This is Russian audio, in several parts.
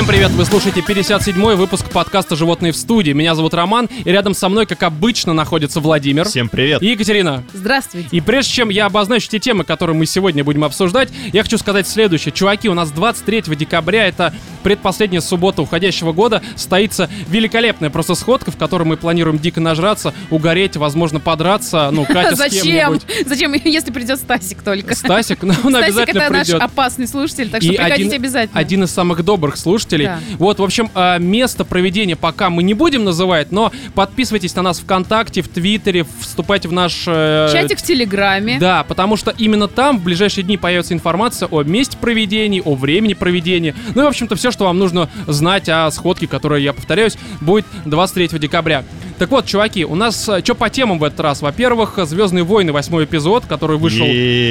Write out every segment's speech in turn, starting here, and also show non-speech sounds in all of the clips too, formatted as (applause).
Всем привет, вы слушаете 57-й выпуск подкаста «Животные в студии». Меня зовут Роман, и рядом со мной, как обычно, находится Владимир. Всем привет. И Екатерина. Здравствуйте. И прежде чем я обозначу те темы, которые мы сегодня будем обсуждать, я хочу сказать следующее. Чуваки, у нас 23 декабря, это предпоследняя суббота уходящего года, состоится великолепная просто сходка, в которой мы планируем дико нажраться, угореть, возможно, подраться, ну, (laughs) Катя с Зачем? кем-нибудь. Зачем, (laughs) если придет Стасик только? Стасик, ну, он Стасик обязательно это наш придет. опасный слушатель, так что приходите обязательно. Один из самых добрых слушателей. Да. Вот, в общем, а, место проведения пока мы не будем называть, но подписывайтесь на нас ВКонтакте, в Твиттере, вступайте в наш... э, Чатик в Телеграме. Да, потому что именно там в ближайшие дни появится информация о месте проведения, о времени проведения. Ну и, в общем-то, все, что вам нужно знать о сходке, которая, я повторяюсь, будет 23 декабря. Так вот, чуваки, у нас что по темам в этот раз? Во-первых, Звездные войны, восьмой эпизод, который вышел.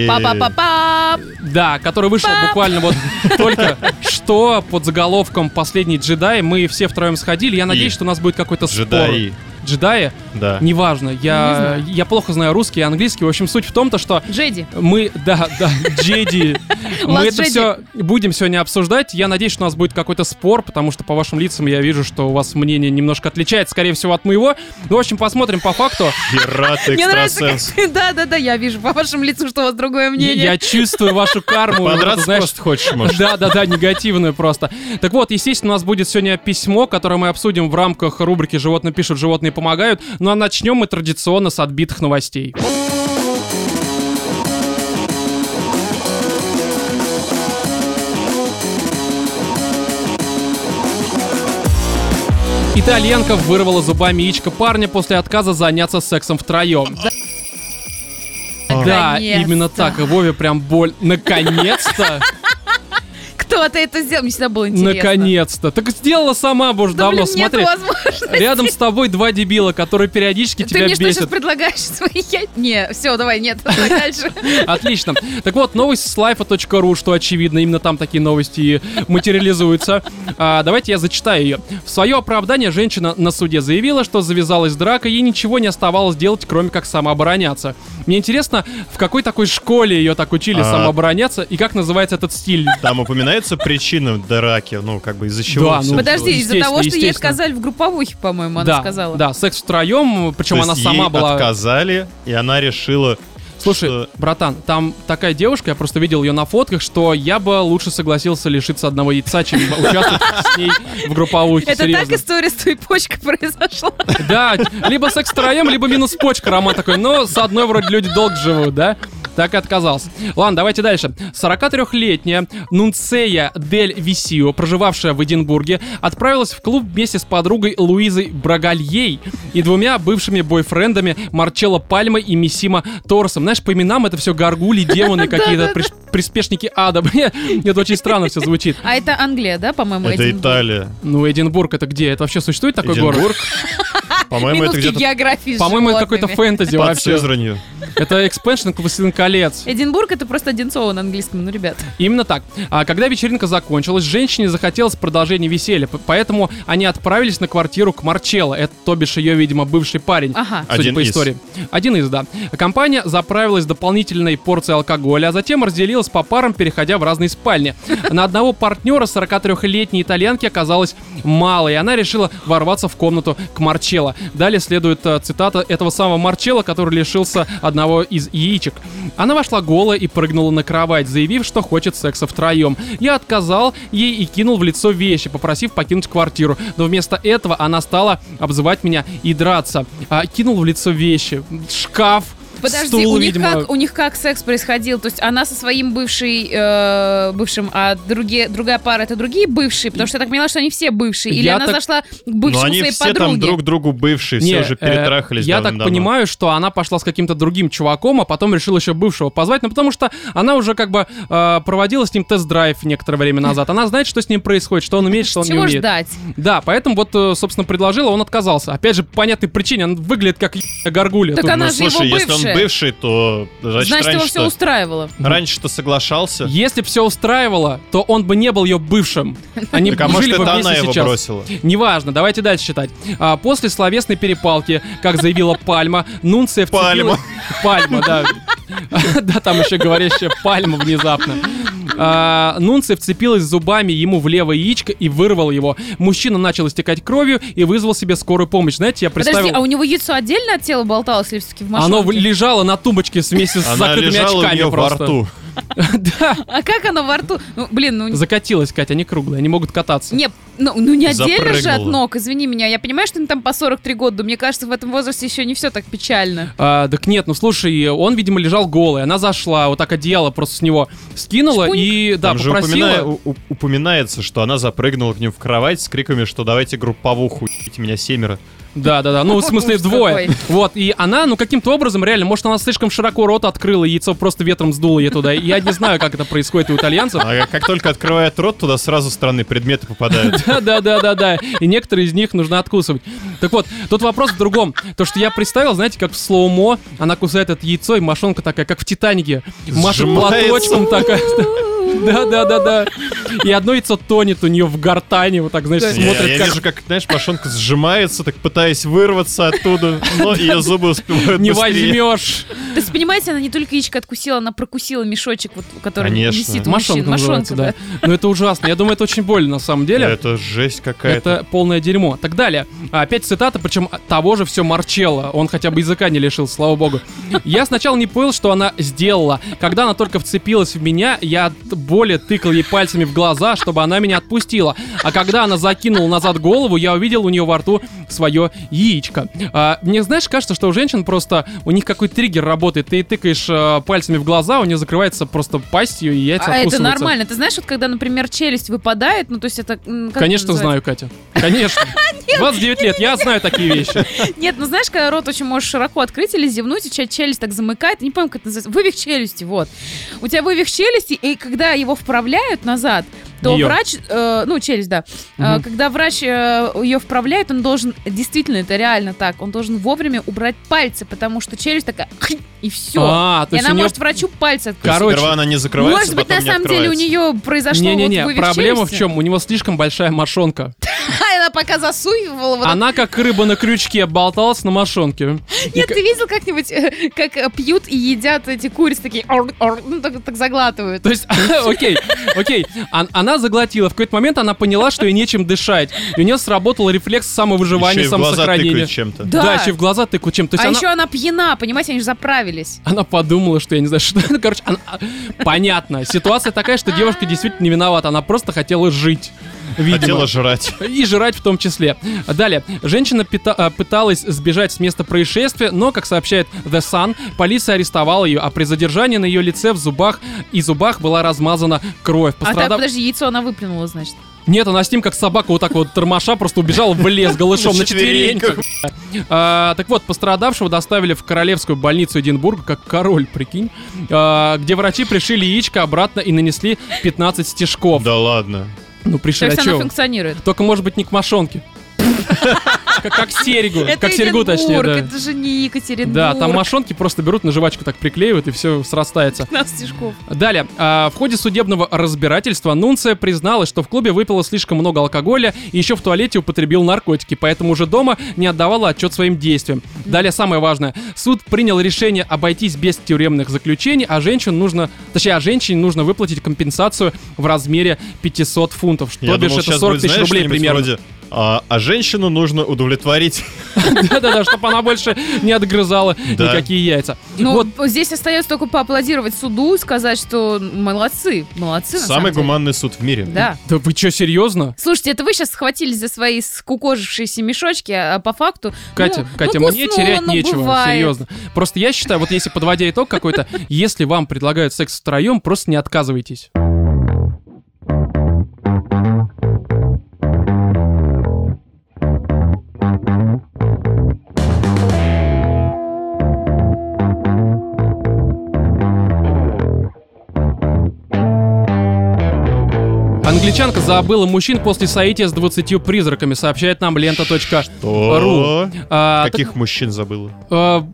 Па-па-па-па! Да, который вышел буквально вот (laughs) только что под заголовком «Последний джедай». Мы все втроем сходили. Я надеюсь, что у нас будет какой-то спор. Джедаи. Джедаи? Да. Неважно. Я, Не я плохо знаю русский и английский. В общем, суть в том, то, что Джеди. мы, да, да, Джеди. (laughs) Мы это все будем сегодня обсуждать. Я надеюсь, что у нас будет какой-то спор, потому что по вашим лицам я вижу, что у вас мнение немножко отличается, скорее всего, от моего. Ну, в общем, посмотрим по факту. Пират Мне нравится, экстрасенс. (laughs) Да-да-да, я вижу по вашему лицу, что у вас другое мнение. Я чувствую вашу карму. Подраться знаешь, просто хочешь, может. Да, да, да, негативную просто. Так вот, естественно, у нас будет сегодня письмо, которое мы обсудим в рамках рубрики «Животные пишут, животные помогают». Ну а начнем мы традиционно с отбитых новостей. Итальянка вырвала зубами яичко парня после отказа заняться сексом втроем. Да, именно так. И Вове прям боль. Наконец-то! Кто-то это сделал, мне всегда было интересно. Наконец-то. Так сделала сама бы уже Да, давно. блин, Смотри, рядом с тобой два дебила, которые периодически Ты тебя мне что сейчас бесят. предлагаешь свои яйца? Не, все, давай, нет, (laughs) давай дальше. Отлично. Так вот, новость с life.ru, что очевидно, именно там такие новости и материализуются. А, давайте я зачитаю ее. В свое оправдание женщина на суде заявила, что завязалась драка, ей ничего не оставалось делать, кроме как самообороняться. Мне интересно, в какой такой школе ее так учили А. самообороняться и как называется этот стиль? Там упоминается причина драки, ну, как бы из-за чего. Да, ну. Подожди, из-за того, что ей отказали в групповухе, по-моему, она да, сказала. да, секс втроем, причем То она есть сама ей была... отказали, и она решила... Слушай, что- братан, там такая девушка, я просто видел ее на фотках, что я бы лучше согласился лишиться одного яйца, чем (laughs) участвовать с ней в групповухе. Это так история с твоей почкой (laughs) произошла. Да, либо секс втроем, либо минус почка, Роман такой, но с одной вроде люди долго живут, да? Так и отказался. Ладно, давайте дальше. 43-летняя Нунцея Дель Висио, проживавшая в Эдинбурге, отправилась в клуб вместе с подругой Луизой Брагальей и двумя бывшими бойфрендами Марчелло Пальмой и Миссима Торресом. Знаешь, по именам это все горгули, демоны, (laughs) какие-то приспешники ада. (laughs) Это очень странно все звучит. А это Англия, да, по-моему? Это? Италия. Ну, Эдинбург это где? Это вообще существует такой город? Эдинбург. (laughs) По-моему, это где-то географии с По-моему, это какой-то животными. фэнтези под вообще. Сызранью. Это экспеншн к «Властелин колец». Эдинбург это просто Одинцово на английском, ну, ребят. Именно так. А когда вечеринка закончилась, женщине захотелось продолжения веселья, п- поэтому они отправились на квартиру к Марчелло. Это, то бишь, ее, видимо, бывший парень. Ага. Судя Один по из. истории. Один из, да. Компания заправилась дополнительной порцией алкоголя, а затем разделилась по парам, переходя в разные спальни. На одного партнера 43-летней итальянки оказалось мало, и она решила ворваться в комнату к Марчелло. Далее следует э, цитата этого самого Марчелло, который лишился одного из яичек. Она вошла голая и прыгнула на кровать, заявив, что хочет секса втроем. Я отказал ей и кинул в лицо вещи, попросив покинуть квартиру. Но вместо этого она стала обзывать меня и драться. А, кинул в лицо вещи. Шкаф. Подожди, стул, у, них видимо. как, у них как секс происходил? То есть она со своим бывшей, э, бывшим, а другие, другая пара это другие бывшие? Потому что я так поняла, что они все бывшие. Или Я она так- зашла к Но бывшему они своей все подруге? там друг другу бывшие, все Не, уже э, перетрахались Я так понимаю, что она пошла с каким-то другим чуваком, а потом решила еще бывшего позвать, ну потому что она уже как бы э, проводила с ним тест-драйв некоторое время назад. Она знает, что с ним происходит, что он умеет, что он не Чего умеет. ждать? Да, поэтому вот, э, собственно, предложила, он отказался. Опять же, по понятной причине, он выглядит как ебаная горгулья. Так она Ну, же его слушай, если бывший, то значит, Значит, его все устраивало. раньше-то соглашался. Если бы все устраивало, то он бы не был ее бывшим. (laughs) Они Так а может это она его сейчас. бросила? Неважно, давайте дальше читать. А, после словесной перепалки, как заявила Пальма, Нунция вцепилась... Пальма. Пальма, да. (laughs) Да, там еще говорящая пальма внезапно. А, Нунция вцепилась зубами ему в левое яичко и вырвала его. Мужчина начал истекать кровью и вызвал себе скорую помощь. Знаете, я представил... Подожди, а у него яйцо отдельно от тела болталось или все-таки в Оно в- лежало на тумбочке вместе с Она закрытыми лежала у очками нее во просто. рту. (laughs) Да, А как оно во рту? Ну, блин, ну... закатилась, Катя, они круглые, они могут кататься. Не, ну, ну не отдельно же от Запрыгнула. ног, извини меня. Я понимаю, что им там по 43 года, но мне кажется, в этом возрасте еще не все так печально. А, так нет, ну слушай, он, видимо, лежал голый. Она зашла, вот так одеяло просто с него скинула Шпуньк. и, да, Там же попросила... упомина- у- у- упоминается, что она запрыгнула к ним в кровать с криками, что давайте групповуху, ебите меня семеро. Да, да, да. Ну, в смысле, двое. Вот, и она, ну, каким-то образом, реально, может, она слишком широко рот открыла, и яйцо просто ветром сдуло ей туда. Я не знаю, как это происходит у итальянцев. А как только открывает рот, туда сразу странные предметы попадают. (laughs) Да, да, да, да, да. И некоторые из них нужно откусывать. Так вот, тут вопрос в другом. То, что я представил, знаете, как в слоумо, она кусает это яйцо, и мошонка такая, как в Титанике. Машет платочком такая. (laughs) Да, да, да, да. И одно яйцо тонет у нее в гортани, вот так, знаешь, Да. Я, смотрит я как... вижу, как, знаешь, пашонка сжимается, так пытаясь вырваться оттуда, но ее зубы успевают Не быстрее. возьмешь. То есть, понимаете, она не только яичко откусила, она прокусила мешочек, вот, который Конечно. висит у. Мошонка называется, да. да. Но это ужасно. Я думаю, это очень больно на самом деле. Это жесть какая-то. Это полное дерьмо. Так далее. Опять цитата, причем того же все Марчелло. Он хотя бы языка не лишил, слава богу. Я сначала не понял, что она сделала. Когда она только вцепилась в меня, я боли тыкал ей пальцами в глаза, чтобы она меня отпустила. А когда она закинула назад голову, я увидел у нее во рту свое яичко. А, мне, знаешь, кажется, что у женщин просто у них какой-то триггер работает. Ты тыкаешь э, пальцами в глаза, у нее закрывается просто пастью, и яйца А это нормально. Ты знаешь, вот когда, например, челюсть выпадает, ну то есть это... Конечно, это знаю, Катя. Конечно. (laughs) 29 лет, я знаю такие вещи. (laughs) Нет, ну знаешь, когда рот очень можешь широко открыть или зевнуть, и ча- челюсть так замыкает, не помню, как это называется, вывих челюсти, вот. У тебя вывих челюсти, и когда его вправляют назад, то Её. врач, э, ну, челюсть, да, Э, Мгм. когда врач ее вправляет, он должен, действительно, это реально так, он должен вовремя убрать пальцы, потому что челюсть такая, и все. А, то и она у неё- может врачу пальцы откусить. Короче. Сперва она не закрывается, Может быть, на самом деле у нее произошло Не-не-не, вот проблема в челюсти. чем? У него слишком большая мошонка. (laughs) А она пока засуивала вот Она как рыба на крючке болталась на мошонке. (laughs) Нет, ты видел как-нибудь, э, как э, пьют и едят эти курицы такие, «Ор, ор», ну так, так заглатывают. То есть, (laughs) окей, окей, Ан- она заглотила. В какой-то момент она поняла, что ей нечем дышать. И у нее сработал рефлекс самовыживания, Еще и самосохранения. чем-то. Да. Да, еще и в глаза тыкают чем-то. То а есть она, еще она пьяна, понимаете, они же заправились. она подумала, что я не знаю, что это. Короче, она- понятно. Ситуация такая, что девушка действительно не виновата. Она просто хотела жить. Видимо. Хотела жрать. И жрать в том числе. Далее. Женщина пита- а, пыталась сбежать с места происшествия, но, как сообщает The Sun, полиция арестовала ее, а при задержании на ее лице в зубах и зубах была размазана кровь. А так, Пострадав- подожди, яйцо она выплюнула, значит. Нет, она с ним как собака вот так вот тормоша просто убежала в лес голышом на На четвереньках. А, так вот, пострадавшего доставили в королевскую больницу Эдинбурга, как король, прикинь, а, где врачи пришили яичко обратно и нанесли 15 стежков. Да ладно. Ну, То пришили, есть она функционирует. Только, может быть, не к мошонке. Как серьгу. Это Как серьгу, точнее, это же не Екатеринбург. Да, там мошонки просто берут на жвачку так приклеивают и все срастается. 15 стежков. Далее, а, в ходе судебного разбирательства Нунция призналась, что в клубе выпила слишком много алкоголя и еще в туалете употребил наркотики, поэтому уже дома не отдавала отчет своим действиям. Далее, самое важное. Суд принял решение обойтись без тюремных заключений, а женщин нужно, точнее, а женщине нужно выплатить компенсацию в размере 500 фунтов, что Я бишь думал, это сейчас 40 будет, тысяч рублей примерно. вроде, а, а женщину нужно удовлетворить. Да-да-да, чтобы она больше не отгрызала никакие яйца. Ну, Вот здесь остается только поаплодировать суду и сказать, что молодцы, молодцы Самый гуманный суд в мире. Да. Да вы что, серьезно? Слушайте, это вы сейчас схватились за свои скукожившиеся мешочки, а по факту... Катя, ну, Катя, ну, мне терять ну, нечего, серьезно. Просто я считаю, вот если подводя итог какой-то, (laughs) если вам предлагают секс втроем, просто не отказывайтесь. Англичанка забыла мужчин после соития с 20 призраками, сообщает нам лента.ру. А, так- Каких мужчин забыла? л-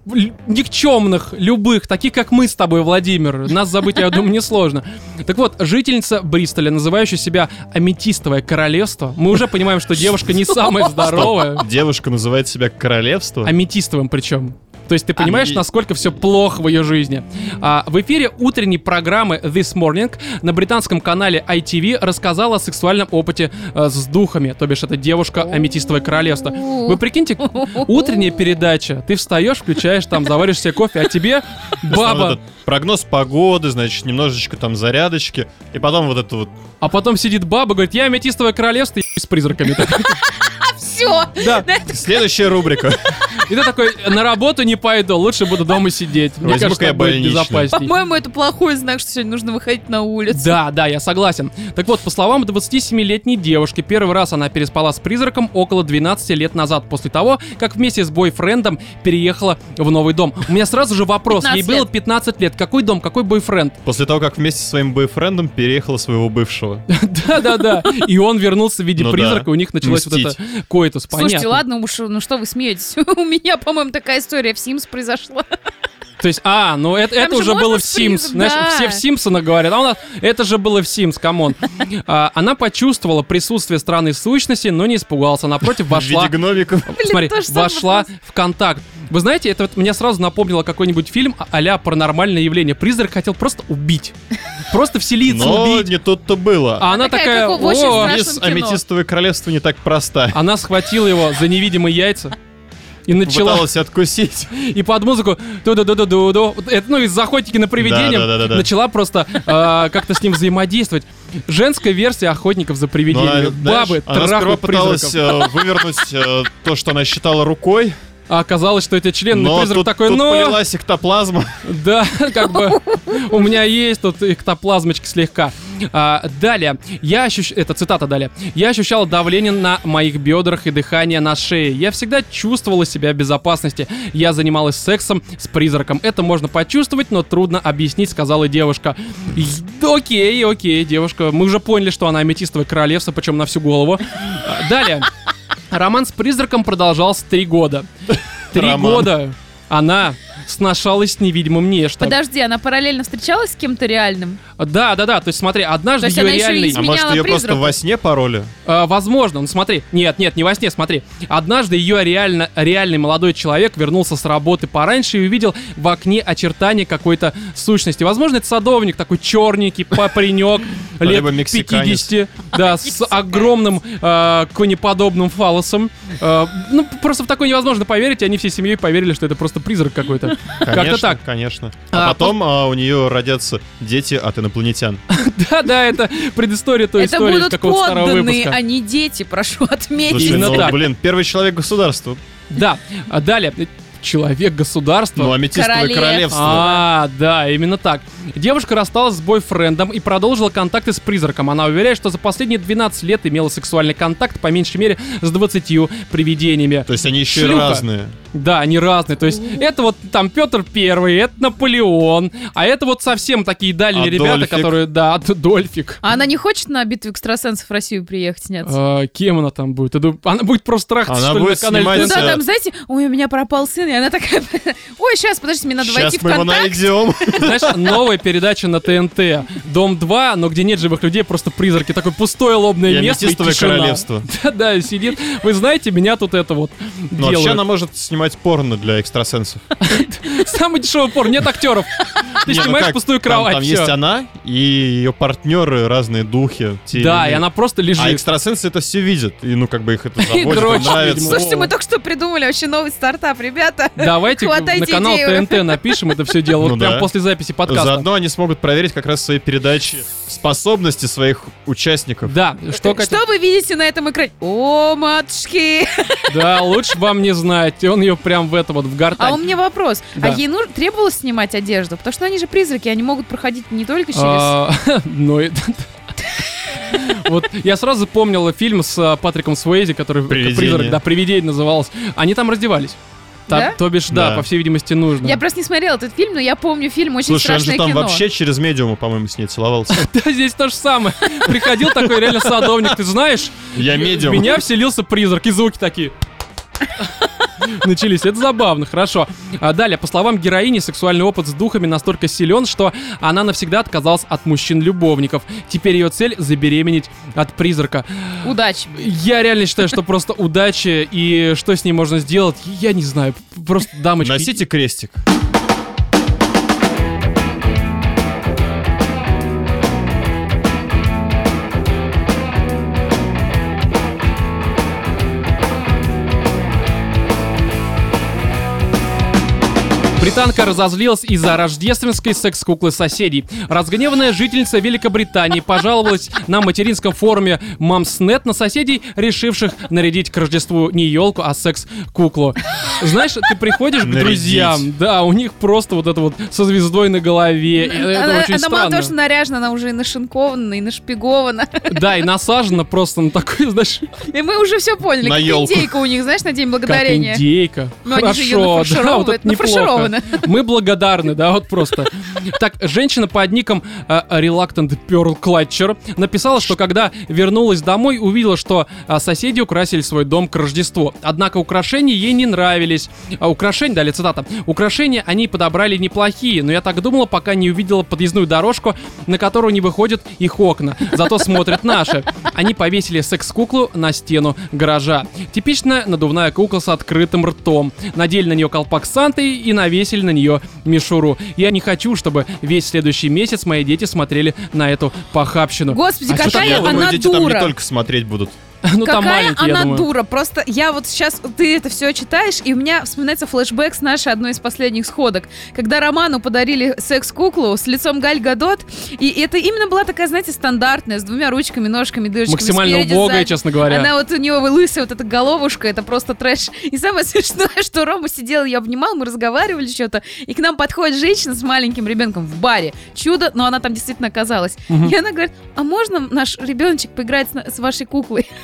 никчемных, любых, таких как мы с тобой, Владимир. Нас забыть, я думаю, несложно. Так вот, жительница Бристоля, называющая себя Аметистовое королевство, мы уже понимаем, что девушка не самая здоровая. Девушка называет себя королевство. Аметистовым причем. То есть ты понимаешь, и- насколько все плохо в ее жизни. А, в эфире утренней программы This Morning на британском канале ITV рассказала о сексуальном опыте э, с духами, то бишь это девушка Аметистовое королевство. Вы прикиньте, (laughs) утренняя передача, ты встаешь, включаешь там, заваришь себе кофе, а тебе (laughs) баба, прогноз погоды, значит, немножечко там зарядочки, и потом вот это вот а потом сидит баба, говорит, я Аметистовое королевство и с призраками. (laughs) Все. (laughs) Да. Следующая рубрика. И ты такой, на работу не пойду, лучше буду дома сидеть. Мне кажется, я так будет безопасней. По-моему, это плохой знак, что сегодня нужно выходить на улицу. Да, да, я согласен. Так вот, по словам 27-летней девушки, первый раз она переспала с призраком около 12 лет назад, после того, как вместе с бойфрендом переехала в новый дом. У меня сразу же вопрос. 15 Ей было лет. 15 лет. Какой дом, какой бойфренд? После того, как вместе со своим бойфрендом переехала своего бывшего. (laughs) Да-да-да. И он вернулся в виде Ну призрака, у них началось вот Мстить. Это коитус, Слушайте, ладно, уж, ну что вы смеетесь? (laughs) У меня, по-моему, такая история в Sims произошла. То есть, а, ну это, Там это же уже было в Sims. призраком, Знаешь, да. все в Симпсонах говорят, а у нас это же было в Sims, come on. (laughs) А, она почувствовала присутствие странной сущности, но не испугался. Напротив, (laughs) В вошла виде гномиков. (laughs) Смотри, вошла в контакт. Вы знаете, это вот мне сразу напомнило какой-нибудь фильм а-ля «Паранормальное явление». Призрак хотел просто убить. Просто вселиться, Но убить. не тут-то было. А она Такая, такая, «О». Мисс. Аметистовое королевство не так проста. Она схватила его за невидимые яйца и начала... Пыталась откусить. (laughs) И под музыку ду ду ду ду ду ду Это, ну, из охотники на привидения Да-да-да-да-да. начала просто э, как-то с ним взаимодействовать. Женская версия охотников за Но привидениями. она, знаешь, Бабы сперва трахают пыталась призраков. э, вывернуть э, то, что она считала рукой, А оказалось, что это член, но но призрак тут, такой, тут но... полилась эктоплазма. (laughs) Да, как бы у меня есть тут эктоплазмочки слегка. А, далее, я ощущаю, это цитата далее, я ощущала давление на моих бедрах и дыхание на шее. Я всегда чувствовала себя в безопасности. Я занималась сексом с призраком. Это можно почувствовать, но трудно объяснить, сказала девушка. Окей, окей, девушка. Мы уже поняли, что она аметистовое королевство, причем на всю голову. А, Далее. Роман с призраком продолжался три года. (laughs) Три года она сношалась с невидимым нечто. Подожди, она параллельно встречалась с кем-то реальным? Да, да, да. То есть смотри, однажды ее реальный... А может, ее просто призраку. во сне пароли? А, возможно, ну смотри, нет, нет, не во сне, смотри. Однажды ее реально, реальный молодой человек вернулся с работы пораньше и увидел в окне очертания какой-то сущности. Возможно, это садовник, такой черненький, (laughs) паренек, лет Либо мексиканец. 50, да, с огромным э, конеподобным фалосом. Э, ну, просто в такое невозможно поверить, и они всей семьей поверили, что это просто призрак какой-то. Как-то так. конечно. А, А потом а, у нее родятся дети от инопланетян. (laughs) Да, да, это предыстория той Это истории из будут какого-то старого выпуска. а не дети, прошу отметить. Именно ну, так. блин, первый человек государства. Да, а далее. Человек государства. Ну, аметистовое Королев. королевство. А, да, именно так. Девушка рассталась с бойфрендом и продолжила контакты с призраком. Она уверяет, что за последние 12 лет имела сексуальный контакт по меньшей мере с 20 привидениями. То есть они еще и Шлюха. разные. Да, они разные. То есть это вот там Петр Первый, это Наполеон, а это вот совсем такие дальние ребята, Адольфик. которые... Да, Адольфик. А она не хочет на битву экстрасенсов в Россию приехать сняться? А, кем она там будет? Я Она будет просто трахаться, Она что ли, будет на канале снимать, Ну да, там, знаете, ой, у меня пропал сын, и она такая, (laughs) ой, сейчас, подождите, мне надо Сейчас войти в мы его контакт. найдем. (laughs) Знаешь, новая передача на ТНТ. Дом 2, но где нет живых людей, просто призраки. Такое пустое лобное И место и тишина. королевство. (laughs) Да-да, сидит. Вы знаете, меня тут это вот Но вообще она может снимать порно для экстрасенсов. Самый дешевый пор, нет актеров. Ты Не, ну снимаешь как, пустую там- кровать, Там всё. есть она и ее партнеры, разные духи. те или Да, и иные. она просто А лежит. экстрасенсы это все видят. И ну как бы их это заводит, дрочат, им нравится. видимо. Слушайте, мы только что придумали вообще новый стартап, ребята. Давайте Хватайте на канал идею. ТНТ напишем это все дело. Вот Ну прям да. после записи подкаста. Заодно они смогут проверить как раз свои передачи, способности своих участников. Да, что, Катя? Что вы видите на этом экране? О, матушки! Да, лучше вам не знать. Он ее прям в это вот в А гортань. у меня вопрос. Да. А ей нужно, требовалось снимать одежду? Потому что они же призраки, они могут проходить не только через... А, (laughs) Ну, и- (laughs) Вот я сразу помнил фильм с а, Патриком Суэйзи, который призрак, да, привидение назывался. Они там раздевались. Та- Да? То бишь, да, Да. по всей видимости, нужно. Я просто не смотрела этот фильм, но я помню фильм «Очень Слушай, он же страшное там кино». вообще через медиума, по-моему, с ней целовался. (laughs) Да, здесь то же самое. Приходил такой реально садовник, ты знаешь, Я медиум. меня вселился призрак, и звуки такие. (laughs) начались. Это забавно, хорошо. А далее, по словам героини, сексуальный опыт с духами настолько силен, что она навсегда отказалась от мужчин-любовников. Теперь ее цель — забеременеть от призрака. Удачи. Я реально считаю, что просто удачи и что с ней можно сделать, я не знаю. Просто дамочки. Носите крестик. Британка разозлилась из-за рождественской секс-куклы соседей. Разгневанная жительница Великобритании пожаловалась на материнском форуме Мамснет на соседей, решивших нарядить к Рождеству не елку, а секс-куклу. Знаешь, ты приходишь к Нарядить. друзьям, да, у них просто вот это вот со звездой на голове. Это она очень она мало странно. того, что наряжена, она уже и нашинкована, и нашпигована. Да, и насажена просто на такой, знаешь, И мы уже все поняли. На как индейка у них, знаешь, на День как Благодарения. индейка. Ну, они же её Хорошо, да, вот нафаршировывают, это неплохо. Нафаршированы. (laughs) Мы благодарны, да, вот просто. Так, женщина под ником э, Reluctant Pearl Clutcher написала, что когда вернулась домой, увидела, что а, соседи украсили свой дом к Рождеству. Однако украшения ей не нравились. А, украшения, далее цитата, украшения они подобрали неплохие, но я так думала, пока не увидела подъездную дорожку, на которую не выходят их окна. Зато смотрят наши. Они повесили секс-куклу на стену гаража. Типичная надувная кукла с открытым ртом. Надели на нее колпак Санты и навесили на нее мишуру. Я не хочу, чтобы весь следующий месяц мои дети смотрели на эту похабщину. Господи, А какая думаю, она дети там не дура. только смотреть будут. Ну там Какая она думаю. дура. Просто я вот сейчас, ты это все читаешь, и у меня вспоминается флешбэк с нашей одной из последних сходок, когда Роману подарили секс-куклу с лицом Галь Гадот, и это именно была такая, знаете, стандартная, с двумя ручками, ножками, дырочками Максимально спереди, убогая, сзади. честно говоря. Она вот у нее лысая вот эта головушка, это просто трэш. И самое (laughs) смешное, что Рома сидел, я обнимал, мы разговаривали что-то, и к нам подходит женщина с маленьким ребенком в баре. Чудо, но она там действительно оказалась. И она говорит, а можно наш ребеночек поиграть с, с вашей куклой? (laughs)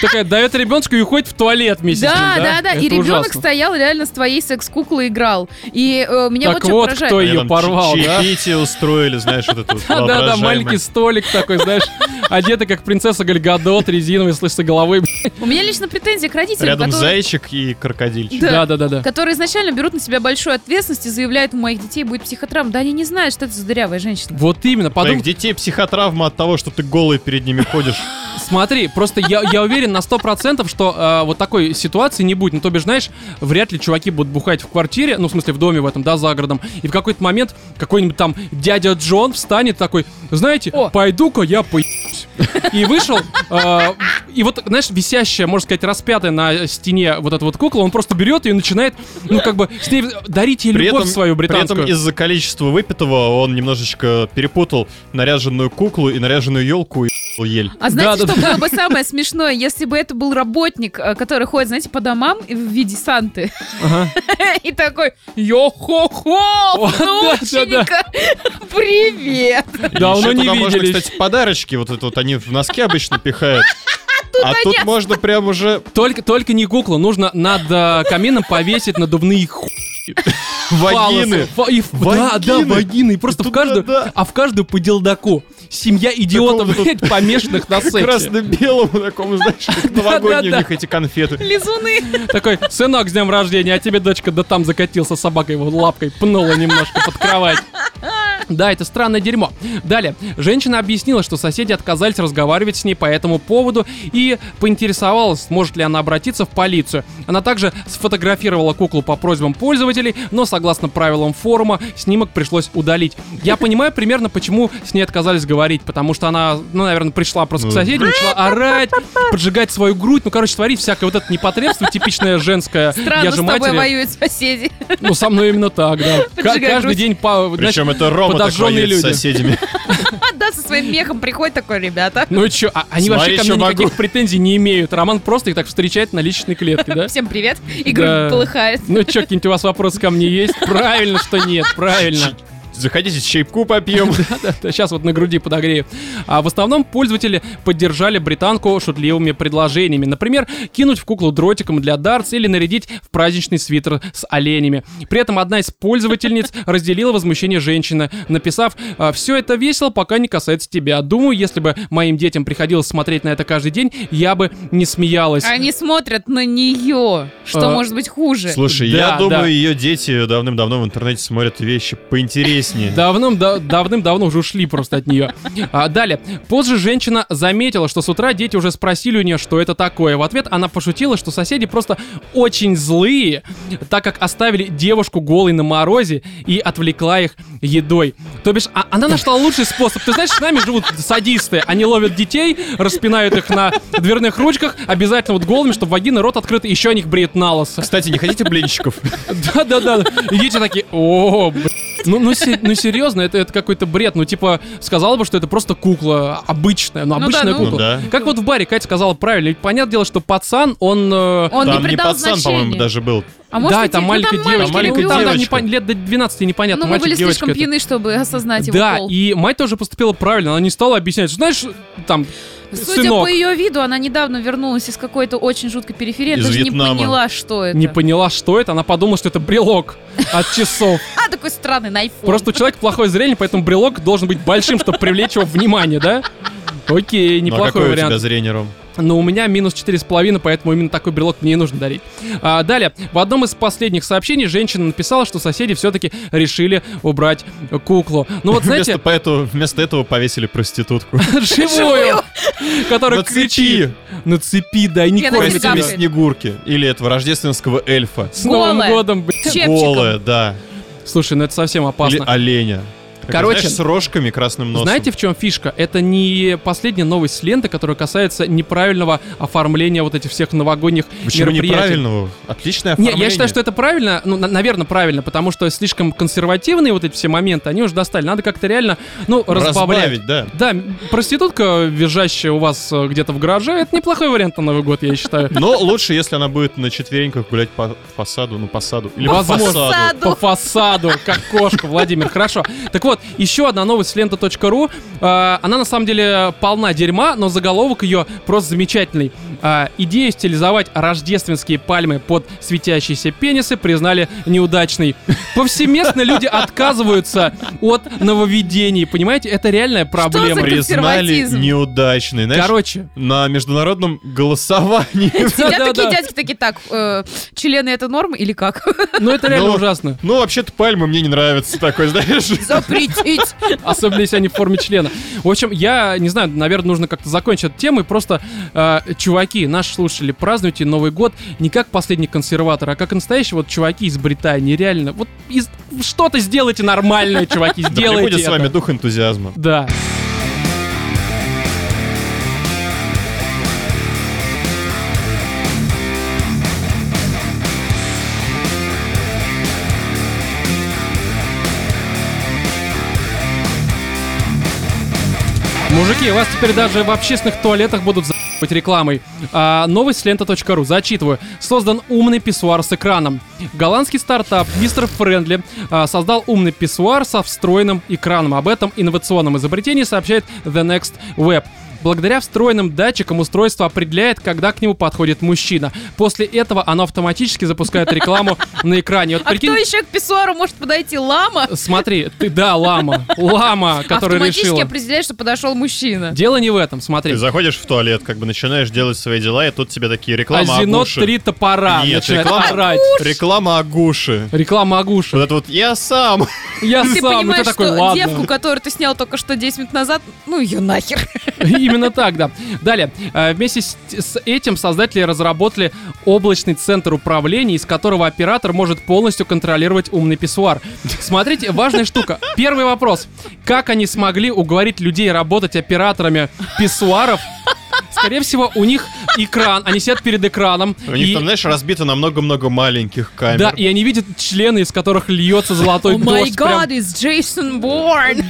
Такая дает ребеночку и уходит в туалет вместе с ним, Да, да, да. И ребенок ужасно. стоял реально с твоей секс-куклой играл. И э, меня Так вот что вот, поражает. кто ее там порвал, да? чаепитие устроили, знаешь, вот это вот Да, да, да, маленький столик такой, знаешь, одетый как принцесса Гальгадот, резиновый, с лысой головой. У меня лично претензии к родителям, Рядом которые, зайчик и крокодильчик. Да. Да, да, да, да. которые изначально берут на себя большую ответственность и заявляют, у моих детей будет психотравма. Да они не знают, что это за дырявая женщина. Вот именно, Твоих подумай, детей психотравма от того, что ты голый перед ними ходишь. Смотри, просто я, я уверен на 100%, что э, вот такой ситуации не будет. Ну, то бишь, знаешь, вряд ли чуваки будут бухать в квартире, ну, в смысле, в доме в этом, да, за городом, и в какой-то момент какой-нибудь там дядя Джон встанет такой, знаете, О. пойду-ка я по и вышел, э, и вот, знаешь, висящая, можно сказать, распятая на стене вот эта вот кукла, он просто берет ее и начинает, ну, как бы, с ней дарить ей При любовь этом, свою при британскую. этом из-за количества выпитого он немножечко перепутал наряженную куклу и наряженную елку и ель. А знаете, Да, да, что да. было бы самое смешное, если бы это был работник, э, который ходит, знаете, по домам в виде Санты. Ага. (laughs) И такой, йо-хо-хо, да, да, да. внученька, привет. Давно Ещё не туда можно, кстати, подарочки, вот это вот они в носке обычно пихают. (laughs) А тут можно прям уже Только, только не куклу, нужно над э, камином повесить надувные ху... вагины. фалосы. Фа- и в- Да, да, Вагины. И просто в каждую, да. а в каждую по делдаку. Семья идиотов, блядь, помешанных на сексе. Красно-белому такому, знаешь, (laughs) как новогодние у них эти конфеты. Лизуны. Такой, сынок, с днем рождения, а тебе, дочка, да там закатился собакой, его лапкой пнула немножко под кровать. (laughs) Да, это странное дерьмо. Далее. Женщина объяснила, что соседи отказались разговаривать с ней по этому поводу и поинтересовалась, может ли она обратиться в полицию. Она также сфотографировала куклу по просьбам пользователей, но согласно правилам форума снимок пришлось удалить. Я понимаю примерно, почему с ней отказались говорить, потому что она, ну, наверное, пришла просто к Ну. соседям, начала орать, поджигать свою грудь, ну, короче, творить всякое вот это непотребство, типичное женское. Странно, я с же тобой матери. воюют соседи. Ну, со мной именно так, да. К- Поджигай Каждый грудь. день по, Причем это Рома подожженные воюет с люди. соседями. (laughs) Да, со своим мехом приходит такой, ребята. Ну и чё, а- они Смотри, вообще ко чё мне никаких могу. претензий не имеют. Роман просто их так встречает на личной клетке, да? Всем привет. И Да. полыхает. Ну чё, какие-нибудь у вас вопросы ко мне есть? Правильно, что нет, правильно. Заходите, чайку попьем. (laughs) Сейчас вот на груди подогрею. А в основном пользователи поддержали британку шутливыми предложениями. Например, кинуть в куклу дротиком для дартс или нарядить в праздничный свитер с оленями. При этом одна из пользовательниц (laughs) разделила возмущение женщины, написав «Все это весело, пока не касается тебя. Думаю, если бы моим детям приходилось смотреть на это каждый день, я бы не смеялась». Они смотрят на нее. Что А, может быть хуже? Слушай, Да, я да. думаю, ее дети давным-давно в интернете смотрят вещи поинтереснее. Давным, да- давным-давно уже ушли просто от нее. А, далее. Позже женщина заметила, что с утра дети уже спросили у нее, что это такое. В ответ она пошутила, что соседи просто очень злые, так как оставили девушку голой на морозе и отвлекла их едой. То бишь, а- она нашла лучший способ. Ты знаешь, с нами живут садисты. Они ловят детей, распинают их на дверных ручках, обязательно вот голыми, чтобы вагина, рот открыт, еще они их бреют на лысо. Кстати, не хотите блинчиков? Да-да-да. И дети такие, о, блин». (laughs) Ну, ну, се- ну серьезно, это, это какой-то бред. Ну, типа, сказала бы, что это просто кукла обычная, ну, Ну обычная да, ну- кукла. Ну да. Как вот в баре Катя сказала правильно. Ведь понятное дело, что пацан, он... э, Он не Там не придал пацан, значения. по-моему, даже был. А может да, быть, там и- ну, маленькая там девочка. маленькая Ну, там, да, девочка. непон- лет до 12 непонятно, Ну, мы мальчик, были девочка. слишком это. пьяны, чтобы осознать его Да, пол. и мать тоже поступила правильно. Она не стала объяснять. Знаешь, там, Судя сынок, по ее виду, она недавно вернулась из какой-то очень жуткой периферии. Из Даже Вьетнама. не поняла, что это. не поняла, что это. Она подумала, что это брелок от часов. (laughs) А, такой странный на iPhone. Просто у человека плохое зрение, поэтому брелок должен быть большим, чтобы привлечь его внимание, да? Окей, Ну, а неплохой какой у вариант. тебя зрение, Ром? Но у меня минус 4,5, поэтому именно такой брелок мне и нужно дарить. А, далее, в одном из последних сообщений женщина написала, что соседи все-таки решили убрать куклу. Ну вот знаете, Вместо, поэтому, вместо этого повесили проститутку. (laughs) живую, которая На кричит. цепи. На цепи, да, и не кормит тебя. Снегурки. Или этого рождественского эльфа. С Новым годом. Чепчиком. Голая, да. Слушай, ну это совсем Или опасно. оленя. Короче, знаешь, с рожками красным носом. Знаете, в чем фишка? Это не последняя новость с ленты, которая касается неправильного оформления вот этих всех новогодних Почему мероприятий. неправильного? Отличное Не, оформление. я считаю, что это правильно, ну, наверное, правильно, потому что слишком консервативные вот эти все моменты, они уже достали. Надо как-то реально, ну, разбавлять. Разбавить, да. Да, проститутка, визжащая у вас э, где-то в гараже, это неплохой вариант на Новый год, я считаю. Но лучше, если она будет на четвереньках гулять по фасаду, ну, по саду. Или по фасаду. Саду. По фасаду, как кошка, Владимир, хорошо. Так вот, еще одна новость с лента.ру. Э, Она на самом деле полна дерьма, но заголовок ее просто замечательный. Э, Идею стилизовать рождественские пальмы под светящиеся пенисы признали неудачной. Повсеместно люди отказываются от нововведений, понимаете? Это реальная проблема. за Признали неудачный. Знаешь, Короче, на международном голосовании. Сидят такие дядьки, такие, так, э, члены это норма или как? ну это реально Ну, ужасно. Ну, вообще-то пальмы мне не нравятся такой, знаешь. Запретить. Особенно, если они в форме члена. В общем, я не знаю, наверное, нужно как-то закончить эту тему. И просто, э, чуваки, наши слушатели, празднуйте Новый год не как последний консерватор, а как настоящие вот чуваки из Британии. Реально, вот из- что-то сделайте нормальное, чуваки, Да сделайте прибудет с вами дух энтузиазма. Да. Мужики, вас теперь даже в общественных туалетах будут за***ывать рекламой. А, новость лента.ру. Зачитываю. Создан умный писсуар с экраном. Голландский стартап Mr. Friendly а, создал умный писсуар со встроенным экраном. Об этом инновационном изобретении сообщает The Next Web. Благодаря встроенным датчикам устройство определяет, когда к нему подходит мужчина. После этого оно автоматически запускает рекламу (laughs) на экране. Вот А прикинь, кто еще к писсуару может подойти? Лама? смотри, ты, да, лама, лама, которая Автоматически решила. определяет, что подошел мужчина. Дело не в этом, смотри. Ты заходишь в туалет, как бы начинаешь делать свои дела, и тут тебе такие реклама Азинот Агуши. три топора Нет, начинает реклама- орать. Реклама Агуши. Реклама Агуши. Вот это вот я сам. Я Ты сам, и понимаешь, ты такой, что ладно. девку, которую ты снял только что 10 минут назад, ну ее нахер. (laughs) Именно так, да. Далее, э, вместе с, этим создатели разработали облачный центр управления, из которого оператор может полностью контролировать умный писсуар. Смотрите, важная штука. Первый вопрос. Как они смогли уговорить людей работать операторами писсуаров? Скорее всего, у них экран, они сидят перед экраном. У них и- там, знаешь, разбито на много-много маленьких камер. да, и они видят члены, из которых льется золотой О май дождь. прям- гад, it's (laughs) Джейсон Борн.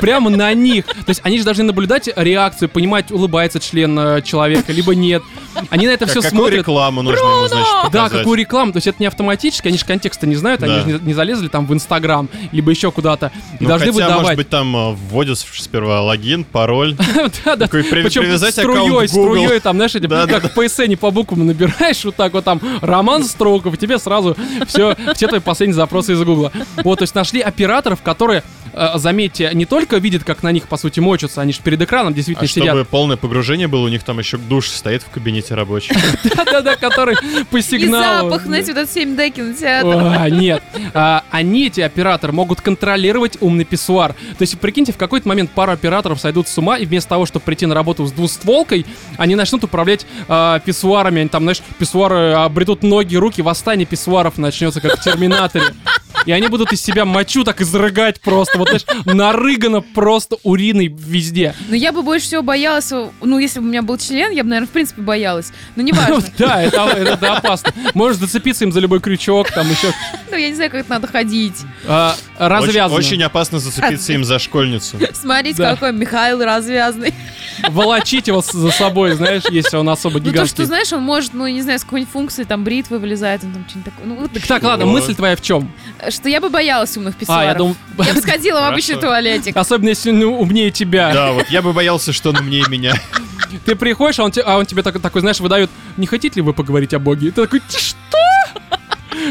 Прямо на них. То есть они же должны наблюдать реакцию, понимать, улыбается член э, человека, либо нет. Они на это все какую смотрят. рекламу нужно ему, значит, Да, какую рекламу. То есть это не автоматически, они же контекста не знают, они же не, залезли там в Инстаграм, либо еще куда-то. И Ну, должны выдавать. может быть, там э, вводят сперва логин, пароль. (laughs) да, да. Причем струей, струей, там, знаешь, как в PSN по буквам набираешь, вот так вот там Роман Строков, и тебе сразу все, все твои последние запросы из Гугла. Вот, то есть нашли операторов, которые, э, заметьте, не только видят, как на них, по сути, мочатся, они же перед экраном действительно А чтобы сидят. полное погружение было, у них там еще душ стоит в кабинете рабочий. (laughs) Да-да-да, который по И сигналу. запах, знаете, вот этот 7 д кинотеатра. А, нет. А, они, эти операторы, могут контролировать умный писсуар. То есть, прикиньте, в какой-то момент пару операторов сойдут с ума, и вместо того, чтобы прийти на работу с двустволкой, они начнут управлять а, писсуарами. Они там, знаешь, писсуары обретут ноги, руки, восстание писсуаров начнется, как в Терминаторе. И они будут из себя мочу так изрыгать просто. Вот, знаешь, нарыгано просто уриной везде. Но я бы больше всего боялась, ну, если бы у меня был член, я бы, наверное, в принципе боялась. Но неважно. Да, это, это, это опасно. Можешь зацепиться им за любой крючок, там еще Ну, я не знаю, как это надо ходить. а, развязано. Очень, очень опасно зацепиться им за школьницу. Смотрите, Да. какой Михаил развязный. волочить его за собой, знаешь, если он особо Ну, то, гигантский. что, знаешь, он может, ну, не знаю, с какой-нибудь функцией, там, бритвы вылезает, он там что-нибудь такое. Ну, вот, Так, так, ладно, Вот. мысль твоя в чем? Что я бы боялась умных А, писсуаров. я думал, Я бы (laughs) сходила в обычный туалетик. особенно если он умнее тебя. Да, вот я бы боялся, что он умнее меня. (laughs) Ты приходишь, а он, а он тебе так- такой, знаешь, выдает, не хотите ли вы поговорить о Боге? И ты такой, «Ты что?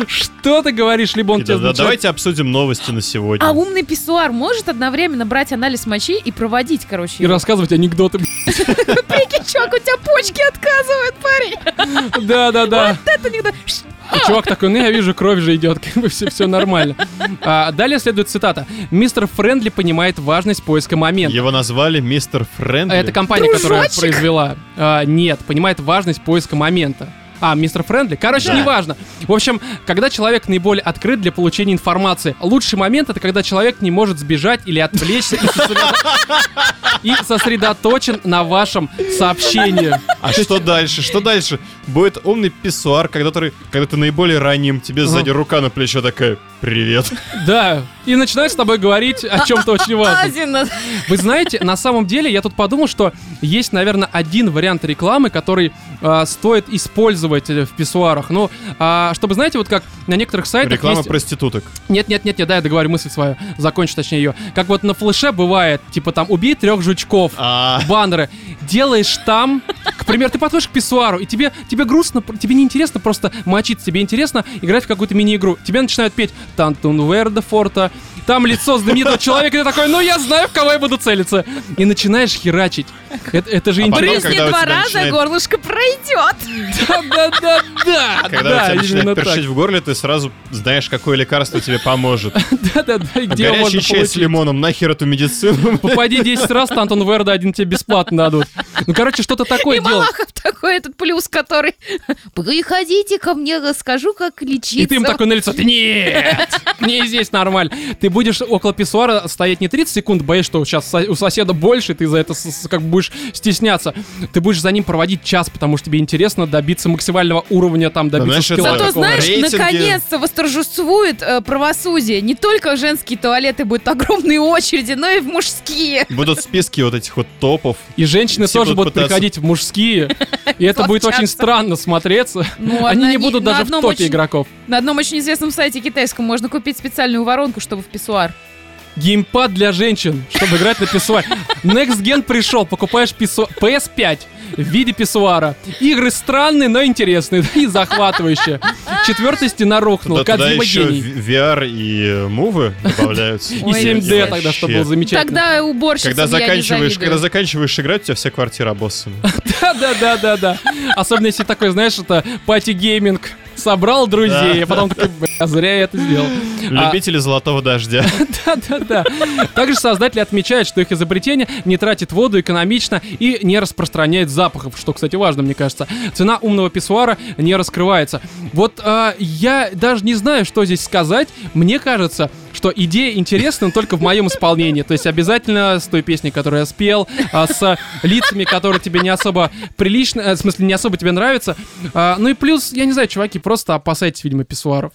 Что ты говоришь? Либо он И тебе... да- да, Давайте обсудим новости на сегодня. А умный писсуар может одновременно брать анализ мочи и проводить, короче, И его? рассказывать анекдоты. (laughs) Прикинь, чувак, у тебя почки отказывают, парень. Да-да-да. Это анекдот. И чувак такой, ну я вижу, кровь же идет, как бы все, все нормально. А, далее следует цитата. Мистер Френдли понимает важность поиска момента. Его назвали мистер Френдли. А это компания, которая Дружочек? произвела. А, нет, понимает важность поиска момента. А, мистер Френдли? Короче, Да. неважно. В общем, когда человек наиболее открыт для получения информации, лучший момент это когда человек не может сбежать или отвлечься и, сосредо- (laughs) и сосредоточен на вашем сообщении. А что дальше? Что дальше? Будет умный писсуар, когда ты, наиболее раним, тебе сзади рука на плечо такая «Привет». Да, и начинает с тобой говорить о чем-то очень важном. Азина. Вы знаете, на самом деле я тут подумал, что есть, наверное, один вариант рекламы, который а, стоит использовать э, в писсуарах. Ну, а, чтобы, знаете, вот как на некоторых сайтах Реклама есть... проституток. Нет, нет, нет, нет, да, я договорю мысль свою, закончу точнее ее. Как вот на флеше бывает, типа там убей трех жучков, А, баннеры. Делаешь там, к примеру, ты подходишь к писсуару, и тебе, тебе грустно, тебе не интересно просто мочиться, тебе интересно играть в какую-то мини-игру. Тебе начинают петь Тантун Верда Форта, там лицо знаменитого (laughs) человека, и ты такой, ну я знаю, в кого я буду целиться. И начинаешь херачить. Это, это же А потом, интересно. У два раза, начинает- горлышко пройдет. Да, да, да, да, когда да, у тебя начинает першить в горле, ты сразу знаешь, какое лекарство тебе поможет. Да, да, да, и где его можно Горячий чай с лимоном, нахер эту медицину. (laughs) Попади 10 раз, Антон Верда один тебе бесплатно дадут. Ну, короче, что-то такое И делать. Малахов такой этот плюс, который... Приходите ко мне, расскажу, как лечиться. И ты им такой на лицо, «Ты нет, не здесь нормально. Ты будешь около писсуара стоять не 30 секунд, боишься, что сейчас у соседа больше, ты за это как бы будешь стесняться. Ты будешь за ним проводить час, потому что тебе интересно добиться максимального уровня, там, добиться знаешь, скилла Зато, знаешь, наконец-то восторжествует э, правосудие. Не только в женские туалеты будут огромные очереди, но и в мужские. Будут списки вот этих вот топов. И женщины Все тоже будут будут пытаться- приходить в мужские, и это будет очень странно смотреться. Ну, Они не будут даже в топе игроков. На одном очень известном сайте китайском можно купить специальную воронку, чтобы в писсуар. Геймпад для женщин, чтобы играть на писсуаре. Next Gen пришел, покупаешь писсу... PS5 в виде писсуара. Игры странные, но интересные и захватывающие. Четвертая стена рухнула. Туда, туда еще VR и мувы добавляются. И Ой, 7D И тогда, чтобы было замечательно. Тогда уборщицам Когда заканчиваешь, когда заканчиваешь играть, у тебя вся квартира боссами. (laughs) Да, да, да, да, да. Особенно если такой, знаешь, это пати гейминг. Собрал друзей, а потом такой, бля, зря я это сделал. А, Любители золотого дождя. (laughs) Да-да-да. Также создатели отмечают, что их изобретение не тратит воду экономично и не распространяет запахов, что, кстати, важно, мне кажется. Цена умного писсуара не раскрывается. Вот а, я даже не знаю, что здесь сказать. Мне кажется, что идея интересна только в моем исполнении. То есть обязательно с той песней, которую я спел, а, с лицами, которые тебе не особо прилично, э, в смысле, не особо тебе нравятся. А, ну и плюс, я не знаю, чуваки, просто опасайтесь, видимо, писсуаров.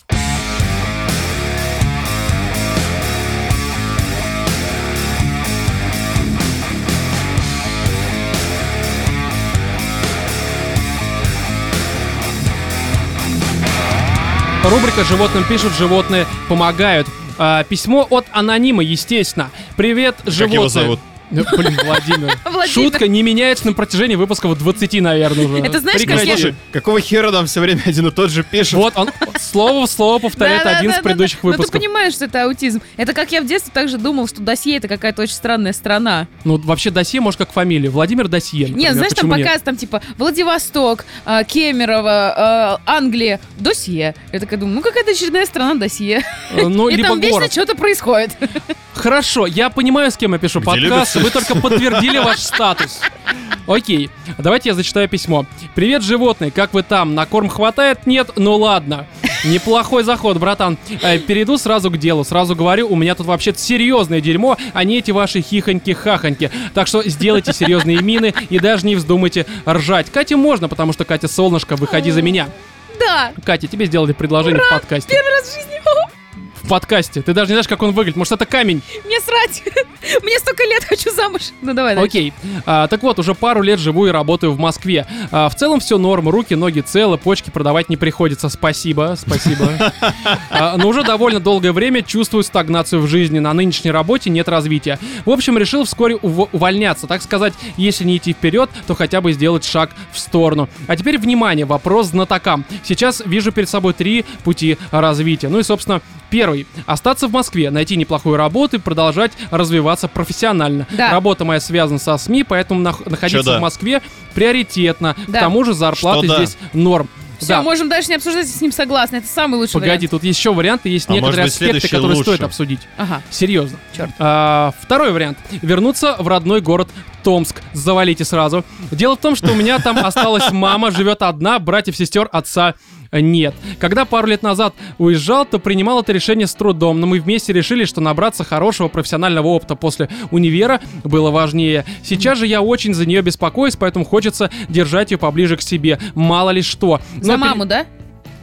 Рубрика «Животным пишут, животные помогают». А, письмо от анонима, естественно. Привет, Как животные. его зовут? Ну, Блин, Владимир. (laughs) Владимир. Шутка не меняется на протяжении выпусков 20, наверное, уже. Это знаешь, как я- Слушай, какого хера нам все время один и тот же пишет? Вот он слово в слово повторяет один из Да-да-да-да-да. предыдущих Но ты выпусков. понимаешь, что это аутизм. Это как я в детстве также думал, что досье это какая-то очень странная страна. Ну, вообще досье, может, как фамилия. Владимир Досье, например. Нет, знаешь, там Почему нет? показ там типа Владивосток, а, Кемерово, а, Англия, досье. Я такая думаю, ну какая-то очередная страна досье. Ну, (laughs) И либо там вечно что-то происходит. Хорошо, я понимаю, с кем я пишу Где подкаст, любят вы только подтвердили ваш статус. Окей, давайте я зачитаю письмо. Привет, животные, как вы там? На корм хватает? Нет? Ну ладно. Неплохой заход, братан. Э, перейду сразу к делу. Сразу говорю, у меня тут вообще-то серьезное дерьмо, а не эти ваши хихоньки-хахоньки. Так что сделайте серьезные мины и даже не вздумайте ржать. Кате можно, потому что Катя солнышко, выходи за меня. Да, Катя, тебе сделали предложение в подкасте. первый раз в жизни. В подкасте. Ты даже не знаешь, как он выглядит. Может, это камень? Мне срать. (laughs) Мне столько лет, хочу замуж. Ну давай, дальше. Окей. А, так вот, уже пару лет живу и работаю в Москве. А, в целом все норм, руки, ноги целы, почки продавать не приходится. Спасибо, спасибо. А, но уже довольно долгое время чувствую стагнацию в жизни. На нынешней работе нет развития. В общем, решил вскоре ув- увольняться. Так сказать, если не идти вперед, то хотя бы сделать шаг в сторону. А теперь внимание, вопрос знатокам. Сейчас вижу перед собой три пути развития. Ну и, собственно, первый. Остаться в Москве, найти неплохую работу и продолжать развиваться профессионально. Да. Работа моя связана со СМИ, поэтому нах- находиться Чё да? в Москве приоритетно. Да. К тому же зарплаты Что да? здесь норм. Все, Да. можем дальше не обсуждать, с ним согласна. Это самый лучший Погоди, тут еще варианты, есть А некоторые быть, аспекты, которые стоит лучше? обсудить. вариант. Ага. Серьезно. Чёрт. А, второй вариант. Вернуться в родной город Томск. Завалите сразу. Дело в том, что у меня там осталась мама, живет одна, братьев, сестер, отца нет. Когда пару лет назад уезжал, то принимал это решение с трудом, но мы вместе решили, что набраться хорошего профессионального опыта после универа было важнее. Сейчас же я очень за нее беспокоюсь, поэтому хочется держать ее поближе к себе. Мало ли что. За Но пере- маму, да?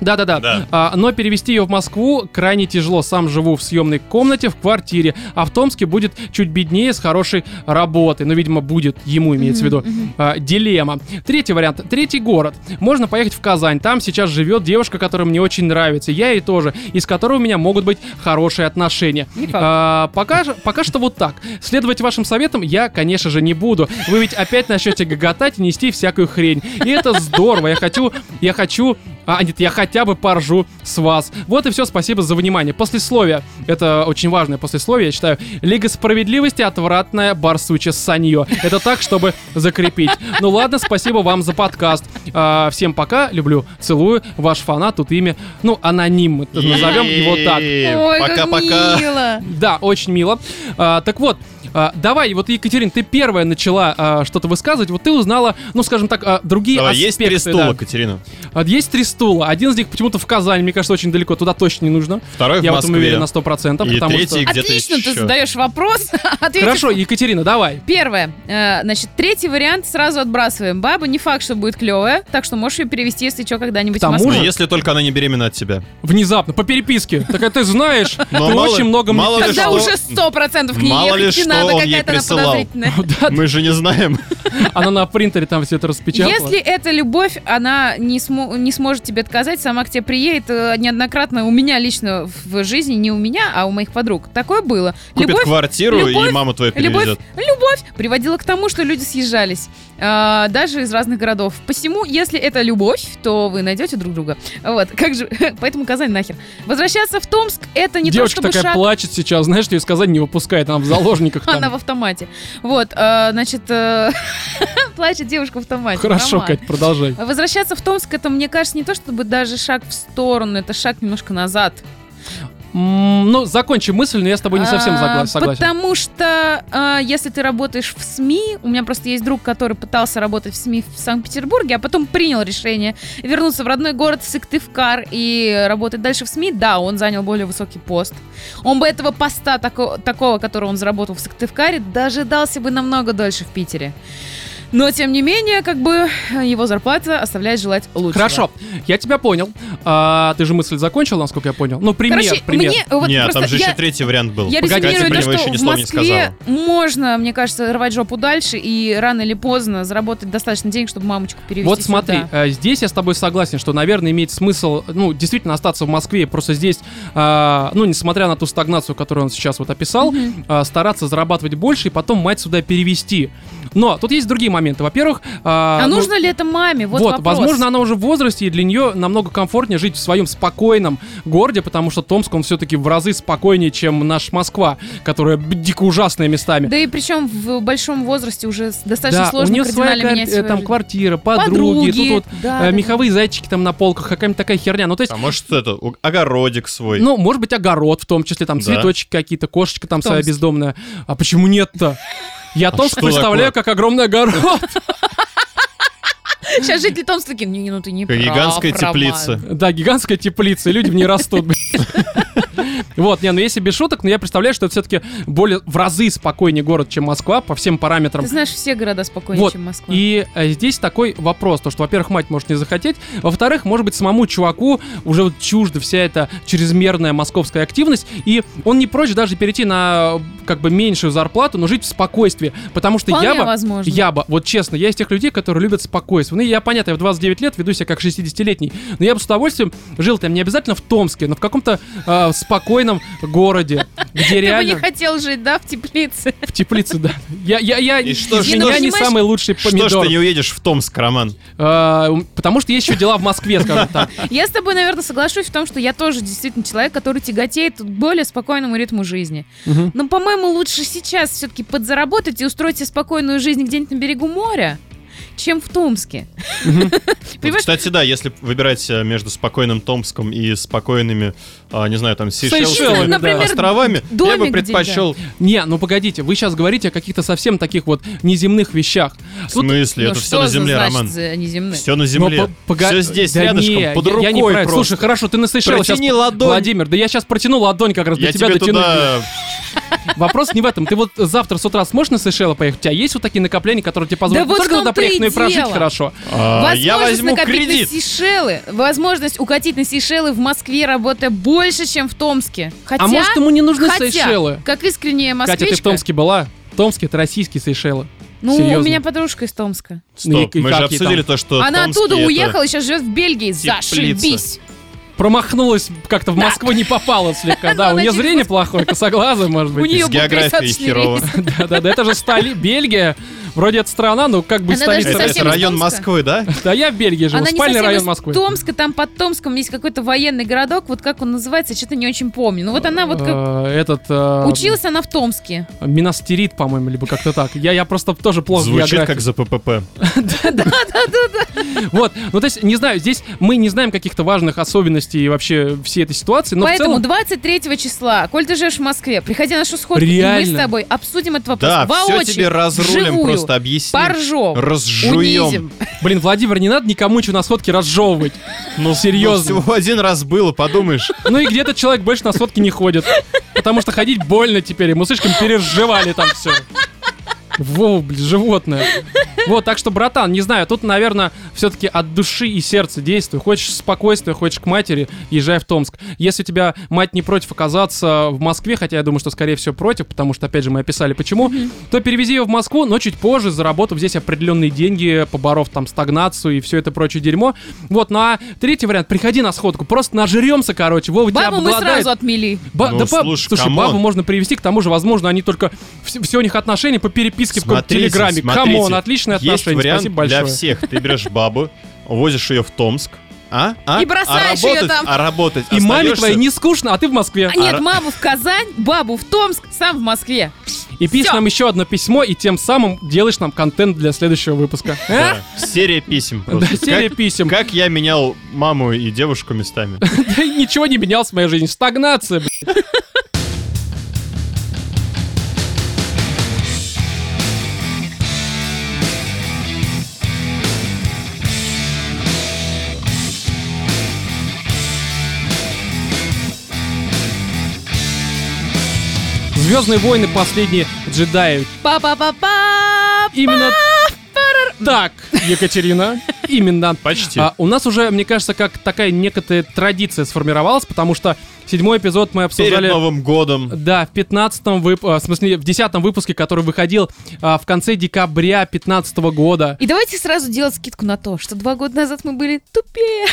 Да-да-да. Да. А, но перевести ее в Москву крайне тяжело. Сам живу в съемной комнате, в квартире. А в Томске будет чуть беднее с хорошей работой. Ну, видимо, будет, ему имеется в виду. А, дилемма. Третий вариант. Третий город. Можно поехать в Казань. Там сейчас живет девушка, которая мне очень нравится. Я ей тоже. И с которой у меня могут быть хорошие отношения. А, пока, пока что вот так. Следовать вашим советам я, конечно же, не буду. Вы ведь опять начнете гоготать и нести всякую хрень. И это здорово. Я хочу, я хочу, а нет, я хотя бы поржу с вас. Вот и все. Спасибо за внимание. Послесловие. Это очень важное послесловие, я считаю. Лига справедливости отвратная барсучья санье. Это так, чтобы закрепить. Ну ладно, спасибо вам за подкаст. А, всем пока. Люблю, целую. Ваш фанат, тут имя, ну, аноним. мы Назовем его так. Пока-пока. Да, очень мило. А, так вот, а, давай, вот, Екатерин, ты первая начала а, что-то высказывать. Вот ты узнала, ну, скажем так, а, другие Давай, аспекты. есть три стула, да. Катерина. А, Есть три стула. Один из них почему-то в Казани, мне кажется, очень далеко. Туда точно не нужно. Второй в Я в этом уверен Москве. на 100%. И потому третий что... где-то Отлично, ты еще. задаешь вопрос. (laughs) Хорошо, Екатерина, давай. Первое. Э, значит, третий вариант сразу отбрасываем. Баба не факт, что будет клевая, так что можешь ее перевести, если что, когда-нибудь К тому в Москву. же- если только она не беременна от тебя. Внезапно, по переписке. Так ты знаешь, (laughs) Но ты очень много что- уже сто процентов к ней Мало ли что надо, какая-то она (laughs) Мы же не знаем. она на принтере там все это распечатала. Если это любовь, она не сможет тебе отказать, сама к тебе приедет э, неоднократно у меня лично в жизни, не у меня, а у моих подруг. Такое было. Купит любовь, квартиру любовь- и твою любовь, перевезет. любовь приводила к тому, что люди съезжались, а, даже из разных городов. Посему, если это любовь, то вы найдете друг друга. Вот, как же, (laughs) поэтому Казань нахер. Возвращаться в Томск это не Девушка то, чтобы такая шаг. плачет сейчас, знаешь, ее сказать не выпускает, она в заложниках (laughs) там. Она в автомате. Вот, а, значит, э, (laughs) плачет девушка в автомате. Хорошо, Роман. Кать, продолжай. Возвращаться в Томск, это, мне кажется, не то чтобы даже шаг в сторону, это шаг немножко назад. Ну, закончи мысль, но я с тобой не совсем А, согласен. Потому что а, если ты работаешь в СМИ, у меня просто есть друг, который пытался работать в СМИ в Санкт-Петербурге, а потом принял решение вернуться в родной город Сыктывкар и работать дальше в СМИ, да, он занял более высокий пост. Он бы этого поста тако- такого, которого он заработал в Сыктывкаре, дожидался бы намного дольше в Питере. Но, тем не менее, как бы его зарплата оставляет желать лучшего. Хорошо, я тебя понял. А, ты же мысль закончил, насколько я понял. Ну, пример, Короче, пример. мне вот Нет, там же я- еще третий вариант был. Я Погоди, резюмирую то, что еще ни в слова не Москве можно, мне кажется, рвать жопу дальше и рано или поздно заработать достаточно денег, чтобы мамочку перевести Вот смотри, сюда. э, здесь я с тобой согласен, что, наверное, имеет смысл, ну, действительно остаться в Москве, просто здесь, а, ну, несмотря на ту стагнацию, которую он сейчас вот описал, а, стараться зарабатывать больше и потом мать сюда перевести. Но тут есть другие моменты. Во-первых, а, А ну, нужно ли это маме? Вот, вопрос. возможно, она уже в возрасте, и для нее намного комфортнее жить в своем спокойном городе, потому что Томск, он все-таки в разы спокойнее, чем наш Москва, которая дико ужасная местами. Да и причем в большом возрасте уже достаточно Да, у сложно нее своя кардинально квар- менять свою там жизнь. квартира, подруги, Подруги, тут вот да, э, да, да. меховые зайчики там на полках, какая-нибудь такая херня. Ну, то есть, А может это, у- огородик свой. ну, может быть, огород в том числе, там Да. цветочки какие-то, кошечка там своя Томск. бездомная. А почему нет-то? Я Томск что представляю такое? как огромный огород. Сейчас жители Томска такие, не, ну ты не прав, гигантская Роман». теплица. Да, гигантская теплица, и люди в ней растут. Вот, не, ну если без шуток, но я представляю, что это все-таки более в разы спокойнее город, чем Москва по всем параметрам. Ты знаешь, все города спокойнее, Вот, чем Москва. И э, здесь такой вопрос, то что, во-первых, мать может не захотеть, во-вторых, может быть, самому чуваку уже вот чужда вся эта чрезмерная московская активность, и он не прочь даже перейти на как бы меньшую зарплату, но жить в спокойствии, потому что Вполне я бы, возможно. я бы, вот честно, я из тех людей, которые любят спокойствие. Ну, я, понятно, я в 29 лет веду себя как 60-летний, но я бы с удовольствием жил там не обязательно в Томске, но в каком-то э, спокойном городе, где Ты бы не реально... хотел жить, да, в теплице? В теплице, да. Я, я, я, И что ж, меня ну, не самый лучший Что помидор. ж ты не уедешь в Томск, Роман? А, потому что есть еще дела в Москве, скажем так. (laughs) Я с тобой, наверное, соглашусь в том, что я тоже действительно человек, который тяготеет к более спокойному ритму жизни. Мгм. Но, по-моему, лучше сейчас все-таки подзаработать и устроить себе спокойную жизнь где-нибудь на берегу моря, чем в Томске. (laughs) Понимаешь? кстати, да, если выбирать э, между спокойным Томском и спокойными, а, не знаю, там, Сейшелами, островами, я бы предпочел... Не, ну погодите, вы сейчас говорите о каких-то совсем таких вот неземных вещах. В смысле? Ну Это все что на земле, Роман. Все на Ну, земле. Все здесь, рядышком, не, под я- рукой. Слушай, хорошо, ты на Сейшелы сейчас... Владимир, да я сейчас протяну ладонь как раз до Я тебя тебе дотяну. Вопрос не в этом. Ты вот завтра с утра сможешь на Сейшелы поехать? У тебя есть вот такие накопления, которые тебе позволят Да не вот только туда и приехать, но и прожить дело. хорошо? а, Я Возможность возьму накопить кредит. на Сейшелы, возможность укатить на Сейшелы в Москве, работая больше, чем в Томске. Хотя, А может, ему не нужны хотя, Сейшелы? как искренняя москвичка... Катя, ты в Томске была? Томске это российские Сейшелы. Ну, Серьезно. у меня подружка из Томска. Ну, Стоп, и мы же как ей обсудили там? то, что Она Томский оттуда это- уехала и сейчас живет в Бельгии. теплица. Зашибись. Промахнулась как-то в Москву, не попала слегка. Да, у нее зрение плохое, косоглазая, может У быть. нее был географией пересадочный херово. (laughs) Да-да-да, это же стали... Бельгия. Вроде это страна, но как бы Она столица... даже Это, совсем это из район Томска? Москвы, да? Да я в Бельгии живу, Она не спальный совсем район из Москвы. Томска, там под Томском есть какой-то военный городок, вот как он называется, я что-то не очень помню. Ну вот она вот как... Э, Этот... э, Училась она в Томске. Минастерит, по-моему, либо как-то так. Я, я просто тоже плохо в Звучит географии. как за ППП. (laughs) Вот, ну то есть, не знаю, здесь мы не знаем каких-то важных особенностей вообще всей этой ситуации, но Поэтому целом... 23 числа, коль ты живешь в Москве, приходи на нашу сходку, и мы Реально. с тобой обсудим этот вопрос Да, все воочию, тебе разрулим, вживую, просто объясним. поржем, Разжуем. унизим. Блин, Владимир, не надо никому ничего на сходке разжевывать. Ну, Серьезно. ну, всего один раз было, подумаешь. Ну и где-то человек больше на сходке не ходит. Потому что ходить больно теперь, мы слишком переживали там все. Во, блин, животное. Вот, так что, братан, не знаю, тут, наверное, все-таки от души и сердца действуй. Хочешь спокойствия, хочешь к матери, езжай в Томск. Если у тебя мать не против оказаться в Москве, хотя я думаю, что, скорее всего, против, потому что, опять же, мы описали почему, то перевези ее в Москву, но чуть позже, заработав здесь определенные деньги, поборов там стагнацию и все это прочее дерьмо. Вот, ну а третий вариант, приходи на сходку, просто нажремся, короче, Вова тебя Бабу мы обгладает. сразу отмели. Ба- Ну, да, слушай, слушай, come on. бабу можно привести, к тому же, возможно, они только все, все у них отношения по переписке в каком-то телеграме. смотрите. Come on, отличные Есть отношения. вариант Спасибо большое. для всех. Ты берешь бабу, увозишь ее в Томск, а? а? И бросаешь а работать, там. А работать И маме твоей не скучно, а ты в Москве. А нет, ра- маму в Казань, бабу в Томск, сам в Москве. И пишешь всё. нам еще одно письмо, и тем самым делаешь нам контент для следующего выпуска. А? (laughs) Да, серия писем. Да, просто. серия Как- писем. Как я менял маму и девушку местами. (laughs) Да Ничего не менялось в моей жизни. Стагнация, блин. Звездные войны последние джедаи. Па-па-па-па. Именно Так, Екатерина, именно. Почти. А, у нас уже, мне кажется, как такая некая традиция сформировалась, потому что седьмой эпизод мы Перед обсуждали... Новым годом. Да, в 15 вып... а, в смысле, в 10 выпуске, который выходил а, в конце декабря 15 года. И давайте сразу делать скидку на то, что два года назад мы были тупее.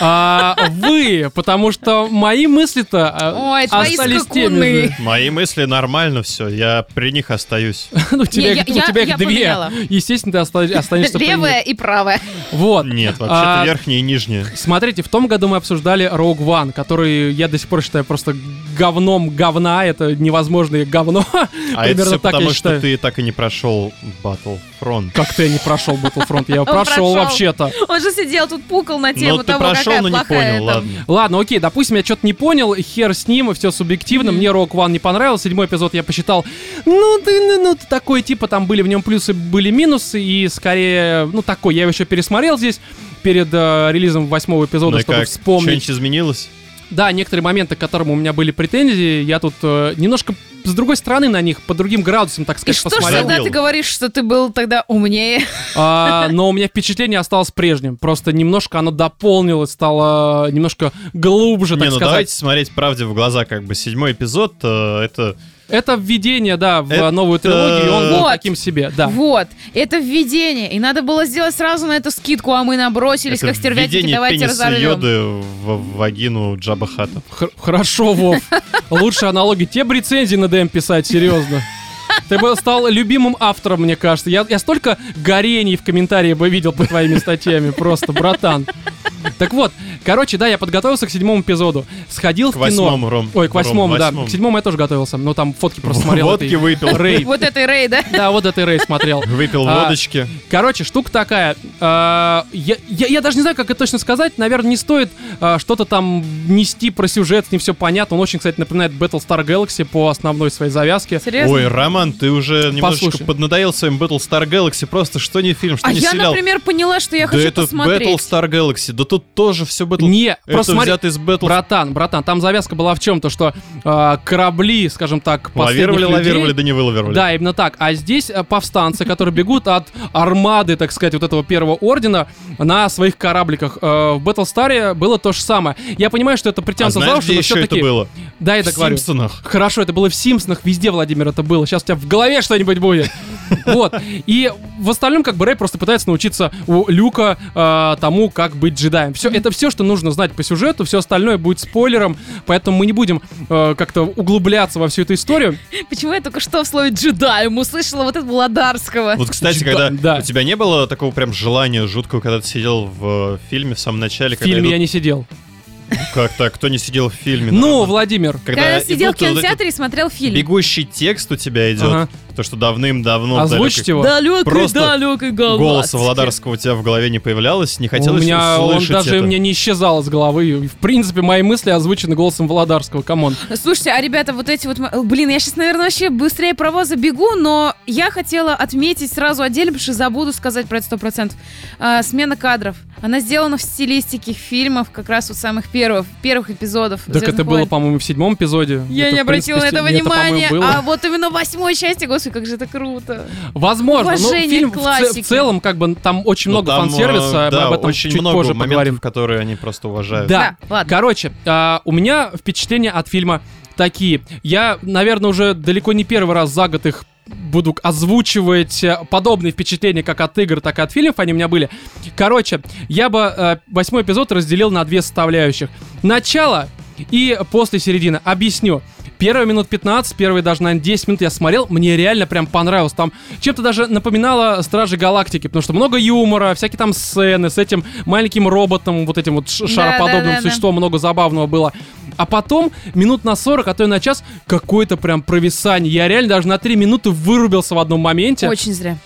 А, вы, потому что мои мысли-то а, Ой, остались теми же. Мои мысли нормально все, я при них остаюсь. (laughs) Ну, у тебя, я- их- у я- тебя их я две. поменяла. Естественно, ты оста- останешься при них. Левая и правая. Вот. Нет, вообще-то А, верхняя и нижняя. Смотрите, в том году мы обсуждали Rogue One, который я до сих пор считаю просто говном говна. Это невозможное говно. (laughs) А это все потому, что ты так и не прошел Battlefront. Как ты не прошел Battlefront? Я его прошел вообще-то. Он же сидел тут пукал на тему Ну, ты того, прошел, какая но не понял, ладно. Ладно, окей, допустим, я что-то не понял, хер с ним, все субъективно, мне Rogue One не понравился, седьмой эпизод я посчитал, ну, ты, ну, ну, ты такой, типа, там были в нем плюсы, были минусы, и скорее, ну, такой, я его еще пересмотрел здесь, перед э, релизом восьмого эпизода, Ну и чтобы как? вспомнить. Что-нибудь изменилось? Да, некоторые моменты, к которым у меня были претензии, я тут э, немножко с другой стороны на них, по другим градусам, так И сказать, что ж посмотрел. тогда ты говоришь, что ты был тогда умнее? А, но у меня впечатление осталось прежним. Просто немножко оно дополнилось, стало немножко глубже, так не, ну сказать. давайте смотреть правде в глаза, как бы седьмой эпизод, э, это... Это введение, да, в Это- новую трилогию, и он был Вот. таким себе, да. Вот, это введение. И надо было сделать сразу на эту скидку, а мы набросились, это как стервятники, введение давайте разорвем. Йоды в вагину Джаба Хата. Х- хорошо, Вов. Лучше аналоги. Те бы рецензии на ДМ писать, серьезно. Ты бы стал любимым автором, мне кажется. Я, я столько горений в комментарии бы видел под твоими статьями. Просто, братан. Так вот, короче, да, я подготовился к седьмому эпизоду. Сходил К в кино. восьмому, Ром. Ой, к Ром, восьмому, да. восьмому. К седьмому я тоже готовился. Но там фотки просто смотрел. Водки этой- выпил. Рэй. Вот этой Рэй, да? Да, вот этой Рэй смотрел. Выпил А, водочки. Короче, штука такая. э, я, я, я даже не знаю, как это точно сказать. Наверное, не стоит э, что-то там нести про сюжет, не все понятно. Он очень, кстати, напоминает Battlestar Galaxy по основной своей завязке. Серьезно? Ой, Роман, ты уже немножечко Послушай. поднадоел своим Battlestar Galaxy. Просто что не фильм, что а не я, сериал. например, поняла, что я да хочу это посмотреть. Battlestar Galaxy. Да тут тоже все Battle... Не, это просто смотри, из Battle... братан, братан, там завязка была в чем? То, что э, корабли, скажем так, Лавировали, людей- лавировали, да не вылавировали. Да, именно так. А здесь э, повстанцы, которые бегут от армады, так сказать, вот этого первого ордена на своих корабликах. Э, в Battlestar было то же самое. Я понимаю, что это А притянуто за знаешь, уши, где но это все-таки... было? Да, я В говорю. Симпсонах. Хорошо, это было в Симпсонах, везде, Владимир, это было. Сейчас у тебя в голове что-нибудь будет. (laughs) Вот. И в остальном, как бы, Рэй просто пытается научиться у Люка э, тому, как быть джедаем. Все, это все, что нужно знать по сюжету, все остальное будет спойлером, поэтому мы не будем э, как-то углубляться во всю эту историю. Почему я только что в слове джедаем услышала вот этого Ладарского? Вот, кстати, Да, когда да. у тебя не было такого прям желания жуткого, когда ты сидел в э, фильме в самом начале, В когда фильме я идут- не сидел. Как так? Кто не сидел в фильме? Ну? Владимир. Когда я сидел в кинотеатре и смотрел фильм. Бегущий текст у тебя идет. Ага. То, что давным-давно... Озвучить его? Далекой, Просто далекой галактике. Голоса Владарского у тебя в голове не появлялось, не У хотелось меня он даже это. мне не исчезал из головы. В принципе, мои мысли озвучены голосом Володарского. Come on. Слушайте, а ребята, вот эти вот... Блин, я сейчас, наверное, вообще быстрее паровоза бегу, но я хотела отметить сразу отдельно, потому что забуду сказать про это сто процентов. А, смена кадров. Она сделана в стилистике фильмов, как раз вот самых первых, первых эпизодов. Так это «Звездных было, войн». по-моему, в седьмом эпизоде. Я Это, не принципе, обратила на это было. а вот именно в восьмой части, господи, как же это круто. Возможно, но Уважение фильм к в, в целом, как бы, там очень Ну, много там, фан-сервиса, э, мы да, об этом очень чуть много позже моментов, поговорим. которые они просто уважают. Да. Да, ладно. Короче, а, у меня впечатления от фильма такие. Я, наверное, уже далеко не первый раз за год их буду озвучивать э, подобные впечатления как от игр, так и от фильмов, они у меня были. Короче, я бы э, восьмой эпизод разделил на две составляющих. Начало и после середины. Объясню. Первые минут 15, первые даже, наверное, 10 минут я смотрел, мне реально прям понравилось. Там чем-то даже напоминало Стражи Галактики, потому что много юмора, всякие там сцены с этим маленьким роботом, вот этим вот Да, шароподобным да, да, да. существом, много забавного было. А потом, минут на 40, а то и на час, какое-то прям провисание. Я реально даже на 3 минуты вырубился в одном моменте. Очень зря.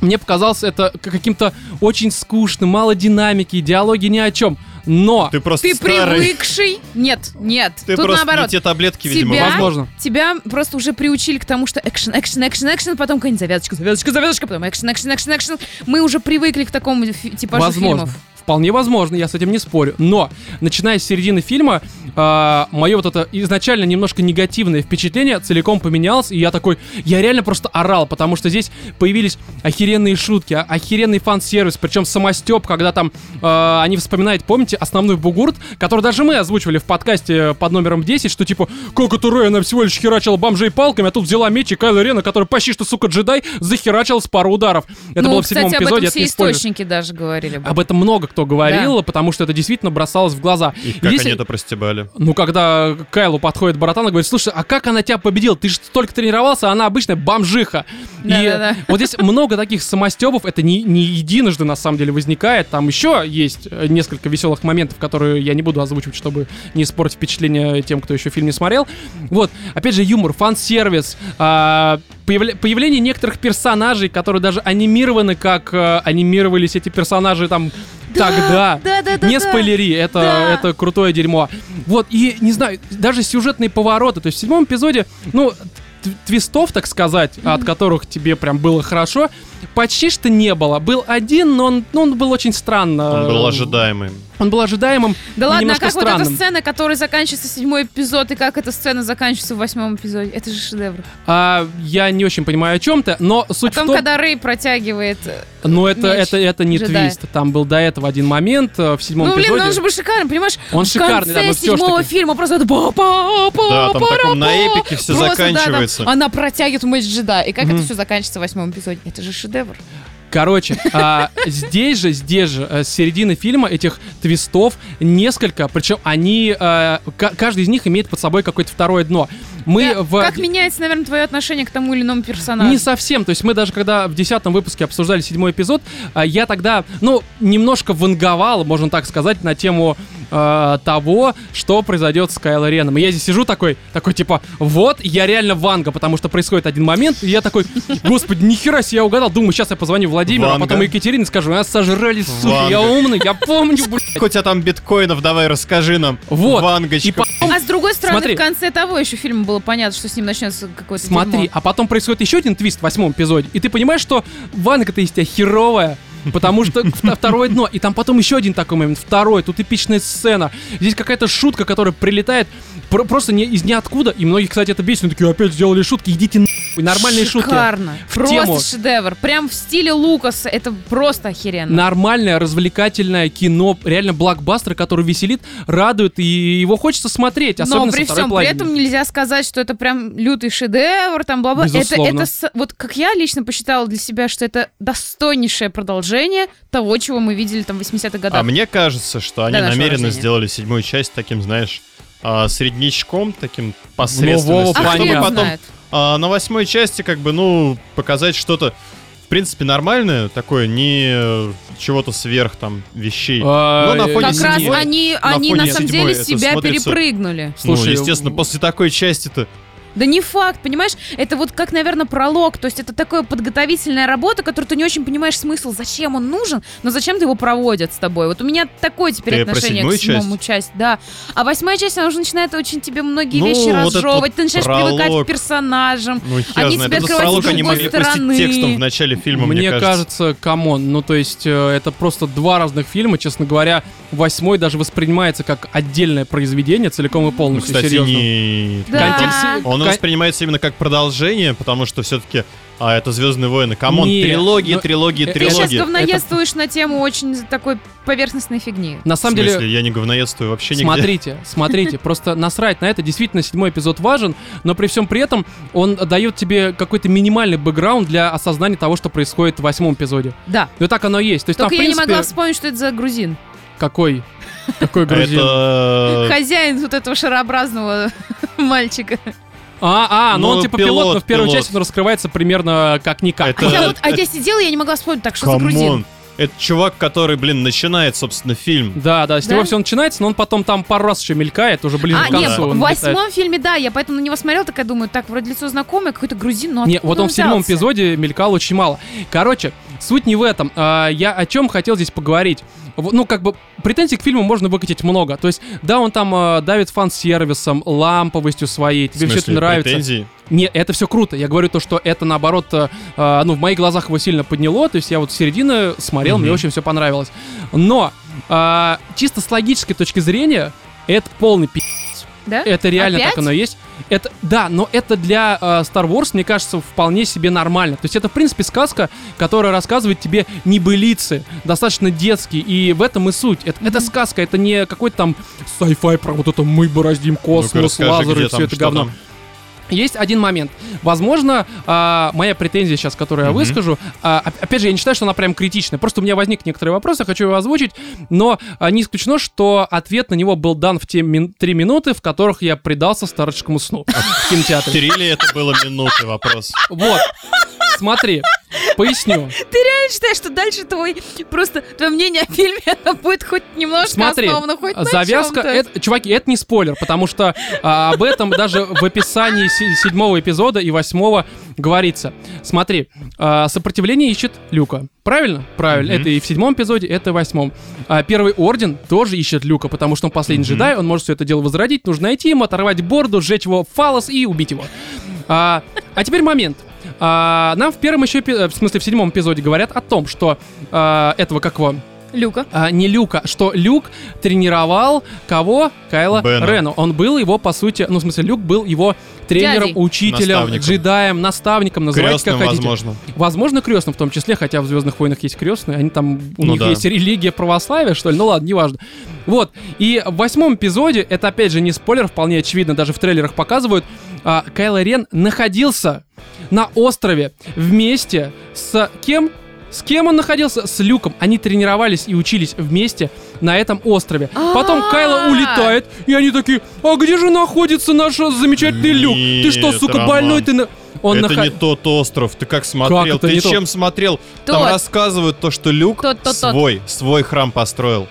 Мне показалось это каким-то очень скучным, мало динамики, диалоги ни о чем. Но... Ты просто Ты старый. привыкший. Нет, нет. Ты Тут просто наоборот. те таблетки, видимо, Тебя, возможно. тебя просто уже приучили к тому, что экшен, экшен, экшен, экшен, потом какая-нибудь завязочка, завязочка, завязочка, потом экшен, экшен, экшен, экшен. Мы уже привыкли к такому типажу Возможно. фильмов. В Вполне возможно, я с этим не спорю. Но, начиная с середины фильма, э, мое вот это изначально немножко негативное впечатление целиком поменялось, и я такой, я реально просто орал, потому что здесь появились охеренные шутки, а- охеренный фан-сервис, причем самостеп, когда там э, они вспоминают, помните, основной бугурт, который даже мы озвучивали в подкасте под номером 10, что типа, как это Рэй, она всего лишь херачила бомжей палками, а тут взяла меч и Кайло Рена, который почти что, сука, джедай, захерачил с пару ударов. Это ну, было в кстати, седьмом об эпизоде, этом это все источники даже говорили. Об этом много кто говорил, потому что это действительно бросалось в глаза. И И как здесь- они это простебали. ну, когда Кайлу подходит братан и говорит, слушай, а как она тебя победила? Ты же столько тренировался, а она обычная бомжиха. И Да-да-да. вот здесь много таких самостебов, это не, не единожды на самом деле возникает. Там еще есть э, несколько веселых моментов, которые я не буду озвучивать, чтобы не испортить впечатление тем, кто еще фильм не смотрел. Вот, опять же, юмор, фан-сервис, а, появление некоторых персонажей, которые даже анимированы, как э, анимировались эти персонажи там тогда. да, да, да, не да. спойлери, это, Да. это крутое дерьмо. Вот, и, не знаю, даже сюжетные повороты. То есть в седьмом эпизоде, ну, твистов, так сказать, от которых тебе прям было хорошо, почти что не было. Был один, но он, ну, он был очень странно. Он был ожидаемый. Он был ожидаемым Да и ладно, а как вот странным. эта сцена, которая заканчивается седьмой эпизод, и как эта сцена заканчивается в восьмом эпизоде? Это же шедевр. А, я не очень понимаю о чем-то, но суть Потом, в том... когда Рэй протягивает... э, Но это, меч это, это не джедая. твист. Там был до этого один момент э, в седьмом Ну, блин, эпизоде. ну он же был шикарный, понимаешь? Он в шикарный, да, конце ж седьмого таки. фильма просто это ба па па Да, там таком на эпике всё Просто, да, там заканчивается. Она протягивает меч джедая. И как Мгм. это все заканчивается в восьмом эпизоде? Это же шедевр. Короче, а, здесь же, здесь же, э, с середины фильма этих твистов несколько, причем они, ка- каждый из них имеет под собой какое-то второе дно. Мы Да, в... Как меняется, наверное, твое отношение к тому или иному персонажу? Не совсем. То есть мы даже когда в десятом выпуске обсуждали седьмой эпизод, а, я тогда, ну, немножко ванговал, можно так сказать, на тему э, того, что произойдет с Кайло Реном. И я здесь сижу такой, такой типа, вот, я реально ванга, потому что происходит один момент, и я такой, господи, нихера себе я угадал. Думаю, сейчас я позвоню Владимиру, а Ванга. потом Екатерине скажу, нас сожрали, сука, я умный, я помню, блядь. Сколько у тебя там биткоинов, давай расскажи нам. Вот. Вангочка. И по- А с другой стороны, Смотри. в конце того еще фильма было понятно, что с ним начнется какой-то Смотри, дерьмо. а потом происходит еще один твист в восьмом эпизоде, и ты понимаешь, что Ванга-то из тебя херовая, потому что вто- второе дно, и там потом еще один такой момент, второй, тут эпичная сцена, здесь какая-то шутка, которая прилетает про- просто не, из ниоткуда, и многие, кстати, это бесит, они такие, опять сделали шутки, идите нахуй, нормальные шутки. Шикарно. В просто тему. шедевр. Прям в стиле Лукаса. Это просто охеренно. Нормальное, развлекательное кино, реально блокбастер, который веселит, радует, и его хочется смотреть, особенно Но при всем при половины. этом нельзя сказать, что это прям лютый шедевр, там бла-бла. Это, Безусловно. это вот как я лично посчитала для себя, что это достойнейшее продолжение того, чего мы видели там в 80-х годах. А мне кажется, что они намеренно рождения. сделали седьмую часть таким, знаешь, а, среднячком, таким а понятно. чтобы потом знает. а, на восьмой части, как бы, ну, показать что-то, в принципе, нормальное, такое, не чего-то сверх там вещей. А, Ну, на фоне Как раз они, на они фоне на самом деле себя смотрится- перепрыгнули. Слушай, ну, естественно, после такой части-то Да не факт, понимаешь? Это вот как, наверное, пролог. То есть это такая подготовительная работа, которую ты не очень понимаешь смысл, зачем он нужен, но зачем-то его проводят с тобой. Вот у меня такое теперь Ты отношение к седьмому части, да. А восьмая часть, она уже начинает очень тебе многие Ну, вещи вот разжевывать, вот ты начинаешь пролог. привыкать к персонажам. Ну, Они знает. тебе Это открываются пролог с они могли стороны. текстом в начале фильма, мне, Мне кажется. кажется, come on, ну то есть э, это просто два разных фильма, честно говоря, восьмой даже воспринимается как отдельное произведение целиком и Ну, полностью, кстати, серьезно. не... Да. Контекст- Он кон- воспринимается именно как продолжение, потому что все-таки а, это Звездные войны. Come on, Не, трилогии, ну, трилогии, Ты Ты сейчас трилогии. говноедствуешь на тему очень такой поверхностной фигни. На В самом смысле, деле, я не говноедствую вообще нигде. смотрите, (laughs) смотрите, просто насрать на это, действительно, седьмой эпизод важен, но при всем при этом он дает тебе какой-то минимальный бэкграунд для осознания того, что происходит в восьмом эпизоде. Да. Ну так оно и есть. То есть Только там, в я не принципе, могла вспомнить, что это за грузин. какой? Какой (laughs) грузин? Это... Хозяин вот этого шарообразного (laughs) мальчика. А, а, ну, Ну, он типа пилот, пилот, но в первой пилот. части он раскрывается примерно как-никак. Это- А я вот, а я сидела, я не могла вспомнить, так что за грузин. Это чувак, который, блин, начинает, собственно, фильм. Да, да, с Да? него все начинается, но он потом там пару раз еще мелькает, уже ближе А, к нет, концу. в он летает. восьмом фильме, да, я поэтому на него смотрела, такая думаю, так, вроде лицо знакомое, какой-то грузин, но Не, откуда вот он в седьмом эпизоде мелькал очень мало. Короче, суть не в этом. А, я о чем хотел здесь поговорить. Ну, как бы, претензий к фильму можно выкатить много. То есть, да, он там а, давит фан-сервисом, ламповостью своей, тебе все это нравится. претензии? Не, это все круто. Я говорю то, что это наоборот, э, э, ну, в моих глазах его сильно подняло. То есть я вот с середины смотрел, Мгм. мне очень все понравилось. Но а, чисто с логической точки зрения, это полный пи***. Да? Это реально Опять? так оно и есть. Это, да, но это для э, Star Wars, мне кажется, вполне себе нормально. То есть это, в принципе, сказка, которая рассказывает тебе небылицы, достаточно детские, и в этом и суть. Это, это сказка, это не какой-то там sci-fi про вот это мы бороздим Ну-ка, космос, расскажи, лазеры, где все там, это говно. там. Есть один момент. Возможно, а, моя претензия сейчас, которую я Мгм. выскажу, а, оп- опять же, я не считаю, что она прям критичная. Просто у меня возник некоторые вопросы, я хочу его озвучить, но а, не исключено, что ответ на него был дан в те мин- три минуты, в которых я предался старческому сну в (laughs) кинотеатре. Ли это было минуты вопрос? Вот. Смотри, поясню. Ты считаешь, что дальше твой просто твое мнение о фильме (laughs) оно будет хоть немножко Смотри, основано хоть на завязка, чём-то? это, чуваки, это не спойлер, потому что а, об этом даже в описании се- седьмого эпизода и восьмого говорится. Смотри, а, сопротивление ищет Люка. Правильно? Правильно. Мгм. Это и в седьмом эпизоде, это и в восьмом. А, первый орден тоже ищет Люка, потому что он последний Мгм. джедай, он может все это дело возродить. Нужно найти ему, оторвать борду, сжечь его в фалос и убить его. А, а теперь момент. А, нам в первом еще, э, в смысле в седьмом эпизоде говорят о том, что а, этого как его Люка. а, не Люка, что Люк тренировал кого? Кайла Бена. Рену. Он был его, по сути, ну, в смысле, Люк был его тренером, Дядей. учителем, Наставником. джедаем, наставником, называйте Крестным, как хотите. возможно. Возможно, крестным в том числе, хотя в Звездных войнах есть крестные, они там, у Ну них да. есть религия православия, что ли, ну ладно, неважно. Вот, и в восьмом эпизоде, это опять же не спойлер, вполне очевидно, даже в трейлерах показывают, а, Кайло Рен находился на острове вместе с кем? С кем он находился? С Люком. Они тренировались и учились вместе на этом острове. Потом А-а-а. Кайло улетает, и они такие, а где же находится наш замечательный Люк? Ты что, Нет, сука, Роман. больной ты? на-» Он это нахо- не тот остров. Ты как смотрел? это Ты тот? чем смотрел? Там Тот. рассказывают то, что Люк Тот, тот, тот. свой, свой храм построил.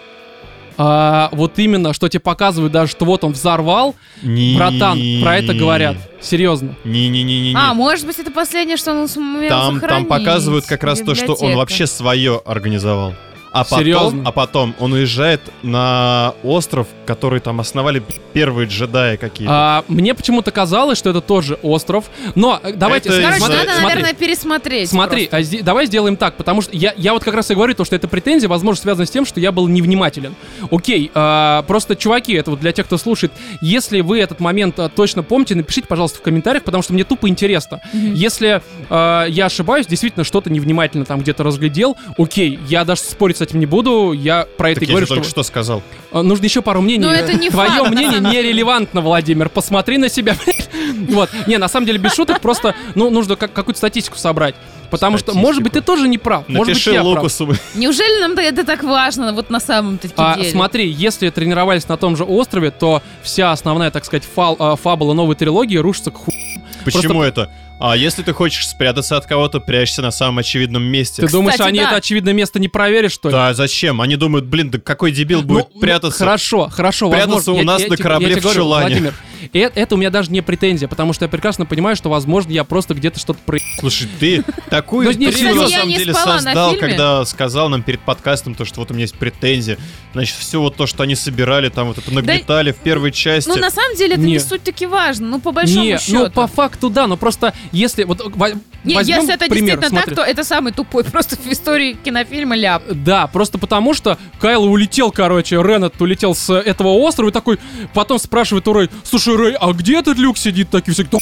А, вот именно, что тебе показывают даже, что вот он взорвал. Не- Братан, про это говорят. Серьезно. Не-не-не-не. А, может быть, это последнее, что он сумел Там, там сохранить. показывают как раз то, что он Библиотека. вообще свое организовал. А потом, Серьезно? а потом он уезжает на остров, который там основали первые джедаи какие-то. А, мне почему-то казалось, что это тот же остров. Но э, давайте... Это Короче, Смотри, надо, смотри. наверное, пересмотреть. Смотри, просто. а сде- давай сделаем так, потому что я, я вот как раз и говорю, то, что это претензия, возможно, связана с тем, что я был невнимателен. Окей, а, просто, чуваки, это вот для тех, кто слушает, если вы этот момент а, точно помните, напишите, пожалуйста, в комментариях, потому что мне тупо интересно. Если а, я ошибаюсь, действительно что-то невнимательно там где-то разглядел, окей, я даже спорить с этим не буду, я про это так и я говорю, же только что... что сказал. А, Нужно еще пару мнений. Ну, это не Твое факт, мнение нерелевантно, Владимир. Посмотри на себя. (laughs) Вот. Не, на самом деле, без шуток, просто, ну, нужно как- какую-то статистику собрать. Потому что, может быть, ты Статистику. тоже не прав. Может быть, Напиши я прав. Лукасу. (laughs) Неужели нам это так важно, вот на самом-то А, деле? смотри, если тренировались на том же острове, то вся основная, так сказать, фал- а, фабула новой трилогии рушится к ху... Почему это? А если ты хочешь спрятаться от кого-то, прячься на самом очевидном месте. Ты думаешь, Кстати, они да. это очевидное место не проверят, что ли? Да, зачем? Они думают, блин, да какой дебил Ну, будет ну, прятаться? Хорошо, хорошо, Прятаться возможно. у Я- нас я на тебе- корабле я тебе в говорю, чулане. Владимир, э- это у меня даже не претензия, потому что я прекрасно понимаю, что, возможно, я просто где-то что-то про... Слушай, ты (laughs) такую Ну, не, интригу кстати, на я самом не деле спала на создал, когда сказал нам перед подкастом то, что вот у меня есть претензии. Значит, все вот то, что они собирали, там вот это нагнетали в первой части. Ну, на самом деле, это не, Не. суть таки важно, ну, по большому Не, счету. ну по факту да, но просто если вот во- Не, возьмем если это действительно так, то это самый тупой (laughs) просто в истории кинофильма ляп. Да, просто потому что Кайл улетел, короче, Рен этот улетел с этого острова и такой, потом спрашивает у Рэй, слушай, Рэй, а где этот люк сидит? Такие все, кто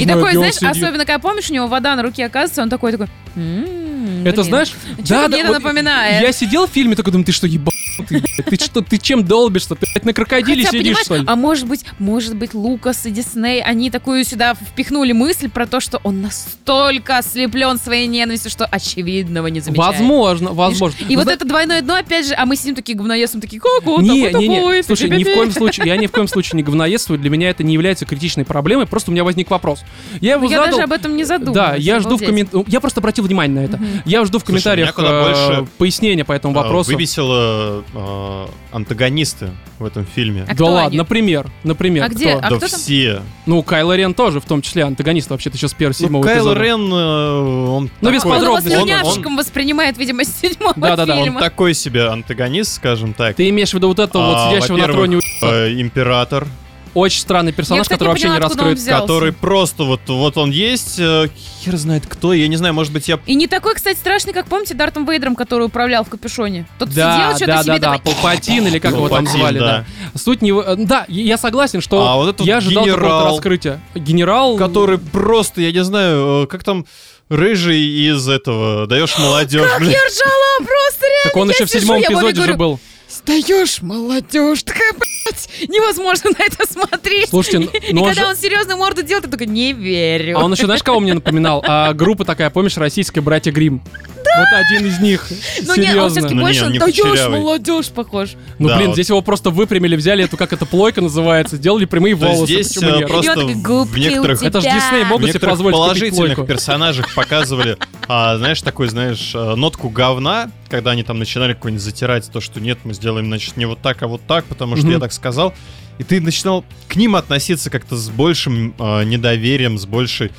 И такой, знаешь, сидит?» особенно, когда помнишь, у него вода на руке оказывается, он такой, такой, «М, Это знаешь, чё-то мне это напоминает. Я сидел в фильме, такой думаю, ты что, ебал? Ты, ты что, ты чем долбишься? Ты на крокодиле Хотя, сидишь, что ли? а может быть, может быть, Лукас и Дисней, они такую сюда впихнули мысль про то, что он настолько ослеплен своей ненавистью, что очевидного не замечает. Возможно, возможно. И Но вот зна- это двойное дно, опять же, а мы сидим такие говноесом, такие, как он не, такой не, не. тупой, Слушай, ни в пи-пи-пи». коем случае, я ни в коем случае не говноедствую, для меня это не является критичной проблемой, просто у меня возник вопрос. Я его Я задал... даже об этом не задумывалась. Да, я жду в комментариях. Я просто обратил внимание на это. Я жду в комментариях э, больше, пояснения по этому А, вопросу. Выбесило э, антагонисты в этом фильме. А да ладно, они? например, например, А где? кто? А да кто там? все. Ну, Кайло Рен тоже, в том числе антагонист вообще-то еще с первого Ну, седьмого Кайло эпизода. Рен, э, он Ну, без Он подробностей. он- он- слюнявчиком воспринимает, видимо, седьмого Да-да-да, он фильма. такой себе антагонист, скажем так. Ты имеешь в виду вот этого А, вот сидящего на троне? э, император. Очень странный персонаж, кстати, который не вообще не поняла, он раскрыт. Который просто вот, вот он есть, э, хер знает кто, я не знаю, может быть, я... И не такой, кстати, страшный, как помните, Дартом Вейдером, который управлял в капюшоне. Тот Да, сидел, что-то да, себе да, да, такой, Палпатин или как его там Палпатин, звали, да. да. Суть не... э, Да, я согласен, что А вот этот я ожидал какого-то генерал. раскрытия. Генерал... Который просто, я не знаю, э, как там рыжий из этого, даешь молодежь, блин. Я ржала просто реально. Так он я еще в седьмом я эпизоде же говорю, был. Сдаешь, молодежь, такая, блядь, невозможно на это смотреть. Слушайте, ну- И ну он когда же- он серьезную морду делает, я такой, не верю. А он еще, знаешь, кого мне напоминал? А, группа такая, помнишь, российская «Братья Грим. Вот один из них. ну не, он все-таки Серьезно. Ну, больше не, даешь, молодежь похож. Ну, Да, блин, вот. здесь его просто выпрямили, взяли эту, как это, плойка называется, сделали прямые То волосы. здесь Почему э, нет? просто И он такой, в «Губки у некоторых тебя». Это ж Дисней могут себе некоторых позволить положительных персонажах показывали, а, знаешь, такой, знаешь, э, нотку говна, когда они там начинали какой-нибудь затирать то, что нет, мы сделаем, значит, не вот так, а вот так, потому что Мгм. я так сказал. И ты начинал к ним относиться как-то с большим э, недоверием, с большей,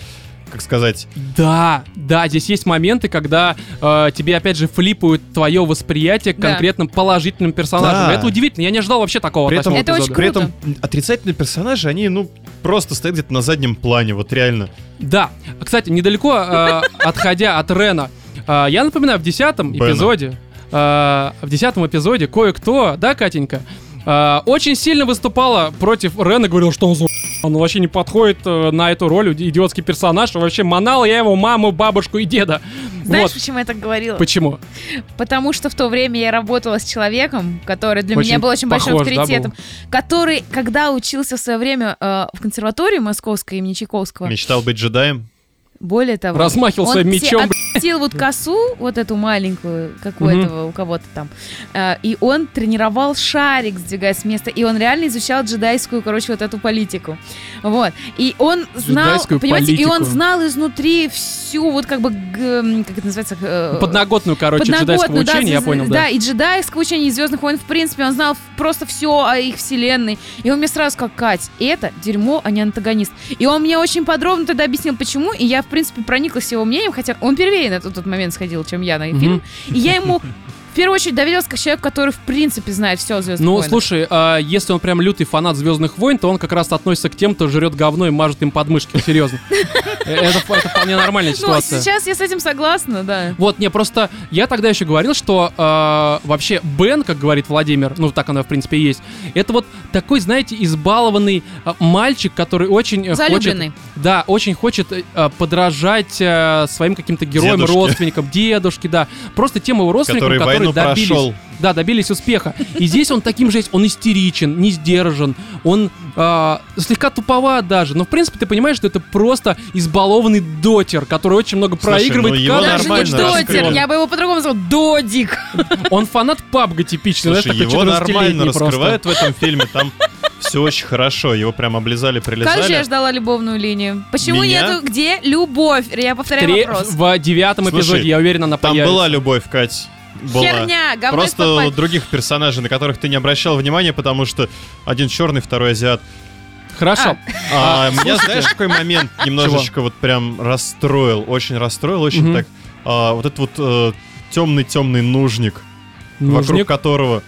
как сказать, Да, да, здесь есть моменты, когда э, тебе опять же флипают твое восприятие к Да. конкретным положительным персонажам. Да. Это удивительно, я не ожидал вообще такого. При этом- Это очень эпизода. при Круто. этом отрицательные персонажи, они, ну, просто стоят где-то на заднем плане, вот реально. Да, кстати, недалеко э, (laughs) отходя от Рена, э, я напоминаю, в десятом эпизоде, э, в десятом эпизоде кое-кто, да, Катенька, э, очень сильно выступала против Рена, говорил, что он за он вообще не подходит э, на эту роль, идиотский персонаж, вообще манал я его маму, бабушку и деда. Знаешь, вот, почему я так говорила? почему? Потому что в то время я работала с человеком, который для Очень меня был очень большим похож, да, авторитетом, который, когда учился в свое время э, в консерватории московской имени Чайковского, Мечтал быть джедаем. более того, Размахивал своим те- мечом. Отпустил вот косу, вот эту маленькую, как у этого, у кого-то там, э, и он тренировал шарик, сдвигая с места, и он реально изучал джедайскую, короче, вот эту политику. Вот. И он знал, Джедайскую понимаете, и он знал изнутри всю, вот как бы, как это называется? э, Подноготную, короче, джедайского подноготную, да, учения, я понял, да. да. и джедайское учение, и Звездных войн, в принципе, он знал просто все о их вселенной. И он мне сразу сказал, Кать, это дерьмо, а не антагонист. И он мне очень подробно тогда объяснил, почему, и я, в принципе, прониклась его мнением, хотя он первее на тот, тот момент сходил, чем я на фильм. И я ему в первую очередь доверилась как человек, который, в принципе, знает все о Звездных Ну, войнах. слушай, а, если он прям лютый фанат Звездных войн, то он как раз относится к тем, кто жрет говно и мажет им подмышки. (laughs) Серьезно. Э, Это вполне нормальная Ну, ситуация. сейчас я с этим согласна, да. Вот, не, просто я тогда еще говорил, что э, вообще Бен, как говорит Владимир, ну так оно в принципе и есть, это вот такой, знаете, избалованный э, мальчик, который очень э, хочет, Залюбленный. да, очень хочет э, подражать своим каким-то героям, родственникам, дедушке, да, просто тем его родственникам, которые войну добились, прошел. да, добились успеха. И здесь он таким же есть, он истеричен, не сдержан, он э, слегка туповат даже, но в принципе ты понимаешь, что это просто избалованный дотер, который очень много Слушай, проигрывает. ну, его Даже не нормально дотер, я бы его по-другому назвал, Додик. Он фанат пабга типичный, Слушай, знаешь, его нормально 14-летний просто. раскрывают в этом фильме, там все очень хорошо, его прям облизали, Как же я прилезали. ждала любовную линию? Почему Меня? нету? Где любовь? Я повторяю Тре- вопрос. В девятом Слушай, эпизоде, я уверен, она Там появится. была любовь, Кать. Была. Херня, говно Просто пальца. других персонажей, на которых ты не обращал внимания, потому что один черный, второй азиат. Хорошо. А, А, меня, слушайте. знаешь, какой момент (laughs) немножечко вот прям расстроил, очень расстроил, очень Мгм. так. а, вот этот вот темный-темный нужник, вокруг Нужник. которого...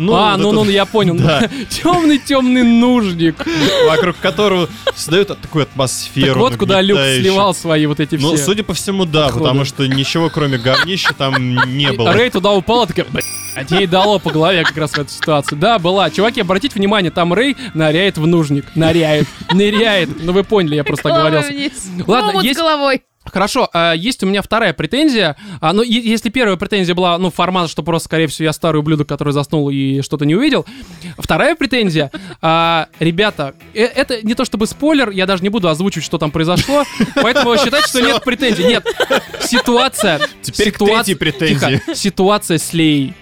Ну, а, вот ну, этот- ну, я понял. Да. (laughs) Темный, темный нужник. вокруг которого создают такую атмосферу. Так вот, куда Люк сливал свои вот эти Ну, все. судя по всему, да, потому что ничего кроме говнища там не было. Рэй туда упала, такая, блядь, ей дало по голове как раз в эту ситуацию. Да, была. Чуваки, обратите внимание, там Рэй ныряет в нужник. Ныряет. Ныряет. Ну, вы поняли, я просто вниз. Ладно, с есть- головой. Хорошо, а, есть у меня вторая претензия. А, ну, если первая претензия была, ну, формат, что просто, скорее всего, я старый ублюдок, который заснул и что-то не увидел. Вторая претензия. а, ребята, э- это не то чтобы спойлер, я даже не буду озвучивать, что там произошло, поэтому считайте, что нет претензий. Нет, ситуация... Теперь к ситуация- третьей претензии. Тихо. Ситуация с Лей,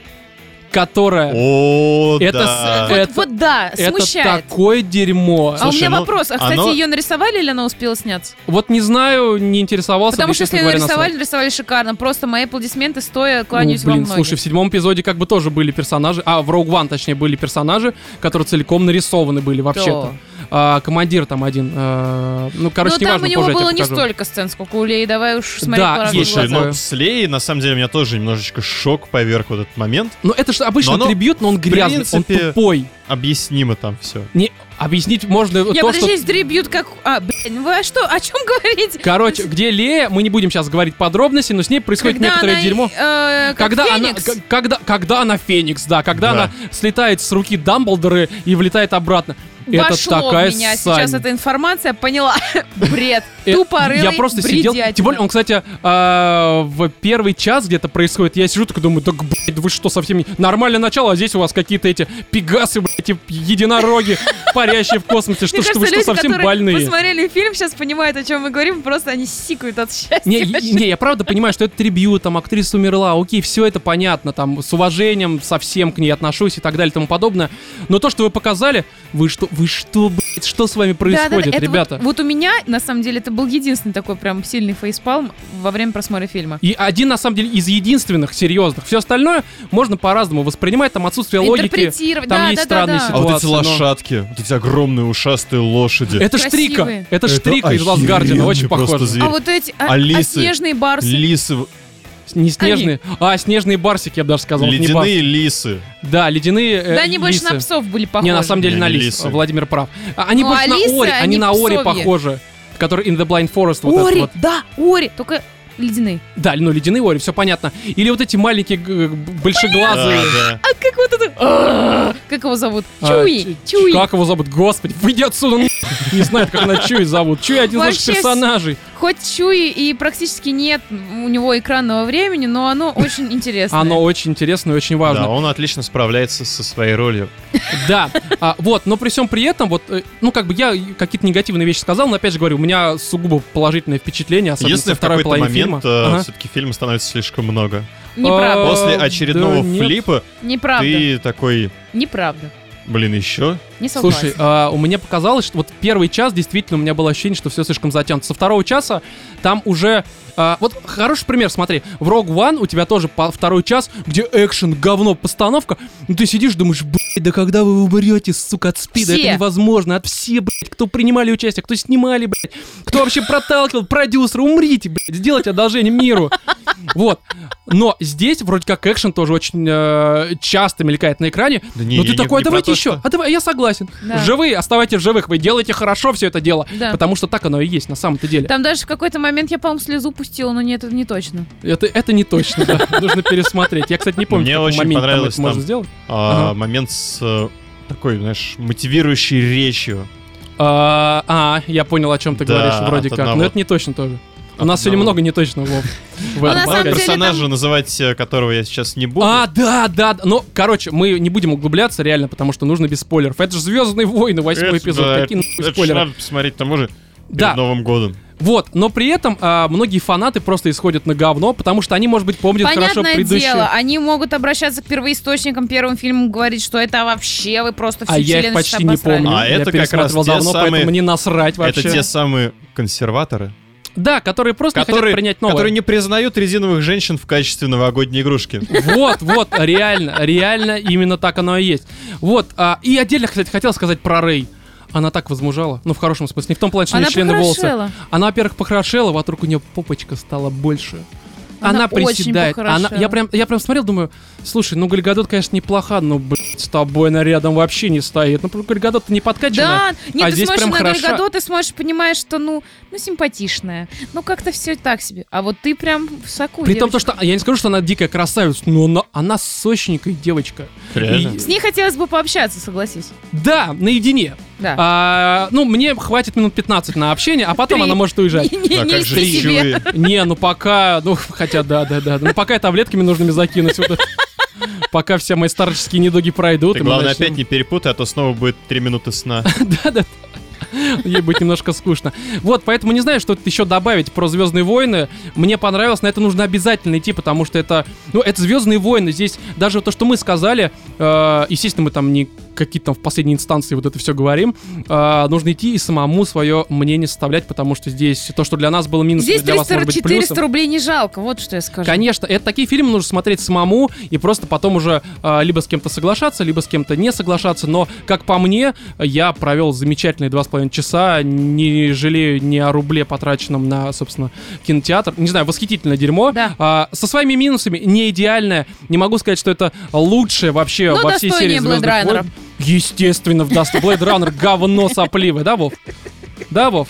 которая... О, Это да. Это- Вот да, Это смущает. такое дерьмо. А у меня ну, вопрос, а кстати, оно- ее нарисовали или она успела сняться? Вот не знаю, не интересовался. Потому что если ее нарисовали, нарисовали шикарно. Просто мои аплодисменты стоя Ну, кланяюсь вам блин, ноги. слушай, в седьмом эпизоде как бы тоже были персонажи, а в Rogue One, точнее, были персонажи, которые целиком нарисованы были вообще-то. А, командир там один, э, ну, короче, Но там неважно, у него было не столько сцен, сколько у Леи. Давай уж смотреть Да, по Слушай, такое. ну с Леей, на самом деле, меня тоже немножечко шок поверг в этот момент. Ну, это же обычный Но оно, трибют, но он грязный, он принципе, тупой. Объяснимо там все. Не, Объяснить можно Я то, подожди, что... есть три бьют как... А, блин, вы о что? О чем говорите? Короче, где Лея, мы не будем сейчас говорить подробности, но с ней происходит Когда некоторое она, дерьмо. э, как когда она, Феникс. к- когда, когда она Феникс, да, когда Да. она слетает с руки Дамблдора и влетает обратно. Это Вошло такая в меня сань. сейчас эта информация, поняла. (laughs) Бред. Э, Тупорылый Я просто сидел. Тем более, он, кстати, а, в первый час где-то происходит. Я сижу такой думаю, так, блядь, вы что, совсем не... Нормальное начало, а здесь у вас какие-то эти пегасы, блядь, эти единороги, (laughs) парящие в космосе. Что, что вы что, совсем больные? посмотрели фильм, сейчас понимают, о чем мы говорим, просто они сикают от счастья. Не, не, я правда понимаю, что это трибют, там актриса умерла, окей, все это понятно, там с уважением совсем к ней отношусь и так далее и тому подобное. Но то, что вы показали, вы что, вы что, блядь, что с вами происходит, Да-да-да, это ребята? Вот, вот у меня, на самом деле, это был единственный такой прям сильный фейспалм во время просмотра фильма. И один, на самом деле, из единственных серьезных. Все остальное можно по-разному воспринимать, там отсутствие логики. Там да, есть да, да, странные да. А вот эти ситуации, но- лошадки, вот эти огромные ушастые лошади. Это Красивые. штрика. Это штрика из Ласгардина, очень похоже. зверь. А вот эти, а, а Алисы, снежные барсы. Лисы, Не снежные, а снежные барсики, я бы даже сказал. ледяные лисы. Да, ледяные э, Да, они больше лисы. на псов были похожи. Не, на самом деле Не, на они лис. лисы. Владимир прав. А Они Ну, больше а на лисы, Ори, они они на Ори похожи. Который in the Blind Forest. Вот Ори, этот вот. да, Ори, только ледяные. Да, ну ледяные Ори, все понятно. Или вот эти маленькие большеглазые. Да, да. А как вот это... А, Как его зовут? А, Чуи, Ч- Чуи. Как его зовут? Господи, выйди отсюда. Не знает, как она Чуи зовут. Чуи один из персонажей. Хоть Чуи и практически нет у него экранного времени, но оно очень (laughs) интересное. Оно очень интересно и очень Да, важно. он отлично справляется со своей ролью. Да, а, вот, но при всем при этом, вот, э, ну, как бы я какие-то негативные вещи сказал, но опять же говорю, у меня сугубо положительное впечатление, особенно Если со в второй какой-то половины момент фильма. Ага. все-таки фильма становится слишком много. Неправда. После да очередного нет. флипа Неправда. ты такой, Неправда. блин, еще? Не согласен. Слушай, а, у меня показалось, что вот первый час действительно у меня было ощущение, что все слишком затянуто. Со второго часа там уже... а, вот хороший пример, смотри. В Rogue One у тебя тоже по второй час, где экшен, говно, постановка. Ну ты сидишь, думаешь, блядь, да когда вы умрете, сука, от спида? Все. Это невозможно. От все, блядь, кто принимали участие, кто снимали, блядь, кто вообще проталкивал, продюсеры, умрите, блядь, сделайте одолжение миру. Вот. Но здесь вроде как экшен тоже очень э, часто мелькает на экране. Да не, Но ты не- такой, а давайте еще. что- А давай, я согласен. Да. Живые, оставайтесь в живых. Вы делаете хорошо все это дело. Да. Потому что так оно и есть на самом-то деле. Там даже в какой-то момент я, по-моему, слезу пустила, но нет, это не точно. Это, это не точно, да. (laughs) Нужно пересмотреть. Я, кстати, не помню, Мне очень моменте там понравилось это можно там- сделать. А. Момент с э, такой, знаешь, мотивирующей речью. А, а, я понял, о чем ты говоришь, вроде как. Но это не точно тоже. У нас сегодня много неточного, (laughs) персонажа, называть э, которого я сейчас не буду. А, да, да, да. Ну, короче, мы не будем углубляться реально, потому что нужно без спойлеров. Это же Звездные войны, восьмой эпизод. Какие спойлеры? надо посмотреть к тому же перед Да. Новым годом. Вот, но при этом а, многие фанаты просто исходят на говно, потому что они, может быть, помнят хорошо Понятное предыдущие. дело, они могут обращаться к первоисточникам, первым фильмам, говорить, что это вообще вы просто всю А я их почти не помню. А я это как раз те давно, самые- поэтому мне насрать вообще. Это те самые консерваторы, Да, которые просто которые, хотят принять новое. которые не признают резиновых женщин в качестве новогодней игрушки. Вот, вот, реально, реально, именно так оно и есть. Вот, а, и отдельно, кстати, хотел сказать про Рэй. Она так возмужала, ну в хорошем смысле, не в том плане, что у нее члены волосы. Она, во-первых, похорошела, вокруг у нее попочка стала больше. Она Она, очень приседает. Она, похорошела. я, прям, я прям смотрел, думаю, слушай, ну Гальгадот, конечно, неплоха, но, блядь, с тобой она рядом вообще не стоит. Ну, Гальгадот не подкачанная. Да, нет, а ты здесь смотришь прям на хороша. Гальгадот, ты смотришь, понимаешь, что, ну, ну, симпатичная. Ну, как-то все так себе. А вот ты прям в соку, При том, то, девочка. что я не скажу, что она дикая красавица, но она, она сочненькая девочка. Реально? И- С ней хотелось бы пообщаться, согласись. да, наедине. Да. А, ну, мне хватит минут 15 на общение, а потом Три. она может уезжать. Не, не, себе. Не, ну пока, ну, хотя да, да, да. Ну, пока таблетками нужными закинуть. вот это. Пока все мои старческие недуги пройдут. Ты, главное, начнем- опять не перепутай, а то снова будет 3 минуты сна. (laughs) Да-да. Ей будет немножко скучно. Вот, поэтому не знаю, что тут еще добавить про Звездные войны. Мне понравилось, на это нужно обязательно идти, потому что это. Ну, это Звездные войны. Здесь даже то, что мы сказали, э, естественно, мы там не какие-то там в последней инстанции вот это все говорим. э, нужно идти и самому свое мнение составлять, потому что здесь то, что для нас было минусом, Здесь для вас может быть 300-400 плюсом. рублей не жалко, вот что я скажу. Конечно, это такие фильмы нужно смотреть самому и просто потом уже а, либо с кем-то соглашаться, либо с кем-то не соглашаться. Но, как по мне, я провел замечательные два с половиной часа, не жалею ни о рубле, потраченном на, собственно, кинотеатр. Не знаю, восхитительное дерьмо. Да. А, со своими минусами, не идеальное. Не могу сказать, что это лучшее вообще Ну, во всей серии «Звездных Райнера». войн». Естественно, в Dust Blade Runner говно сопливое, да, Вов? Да, Вов?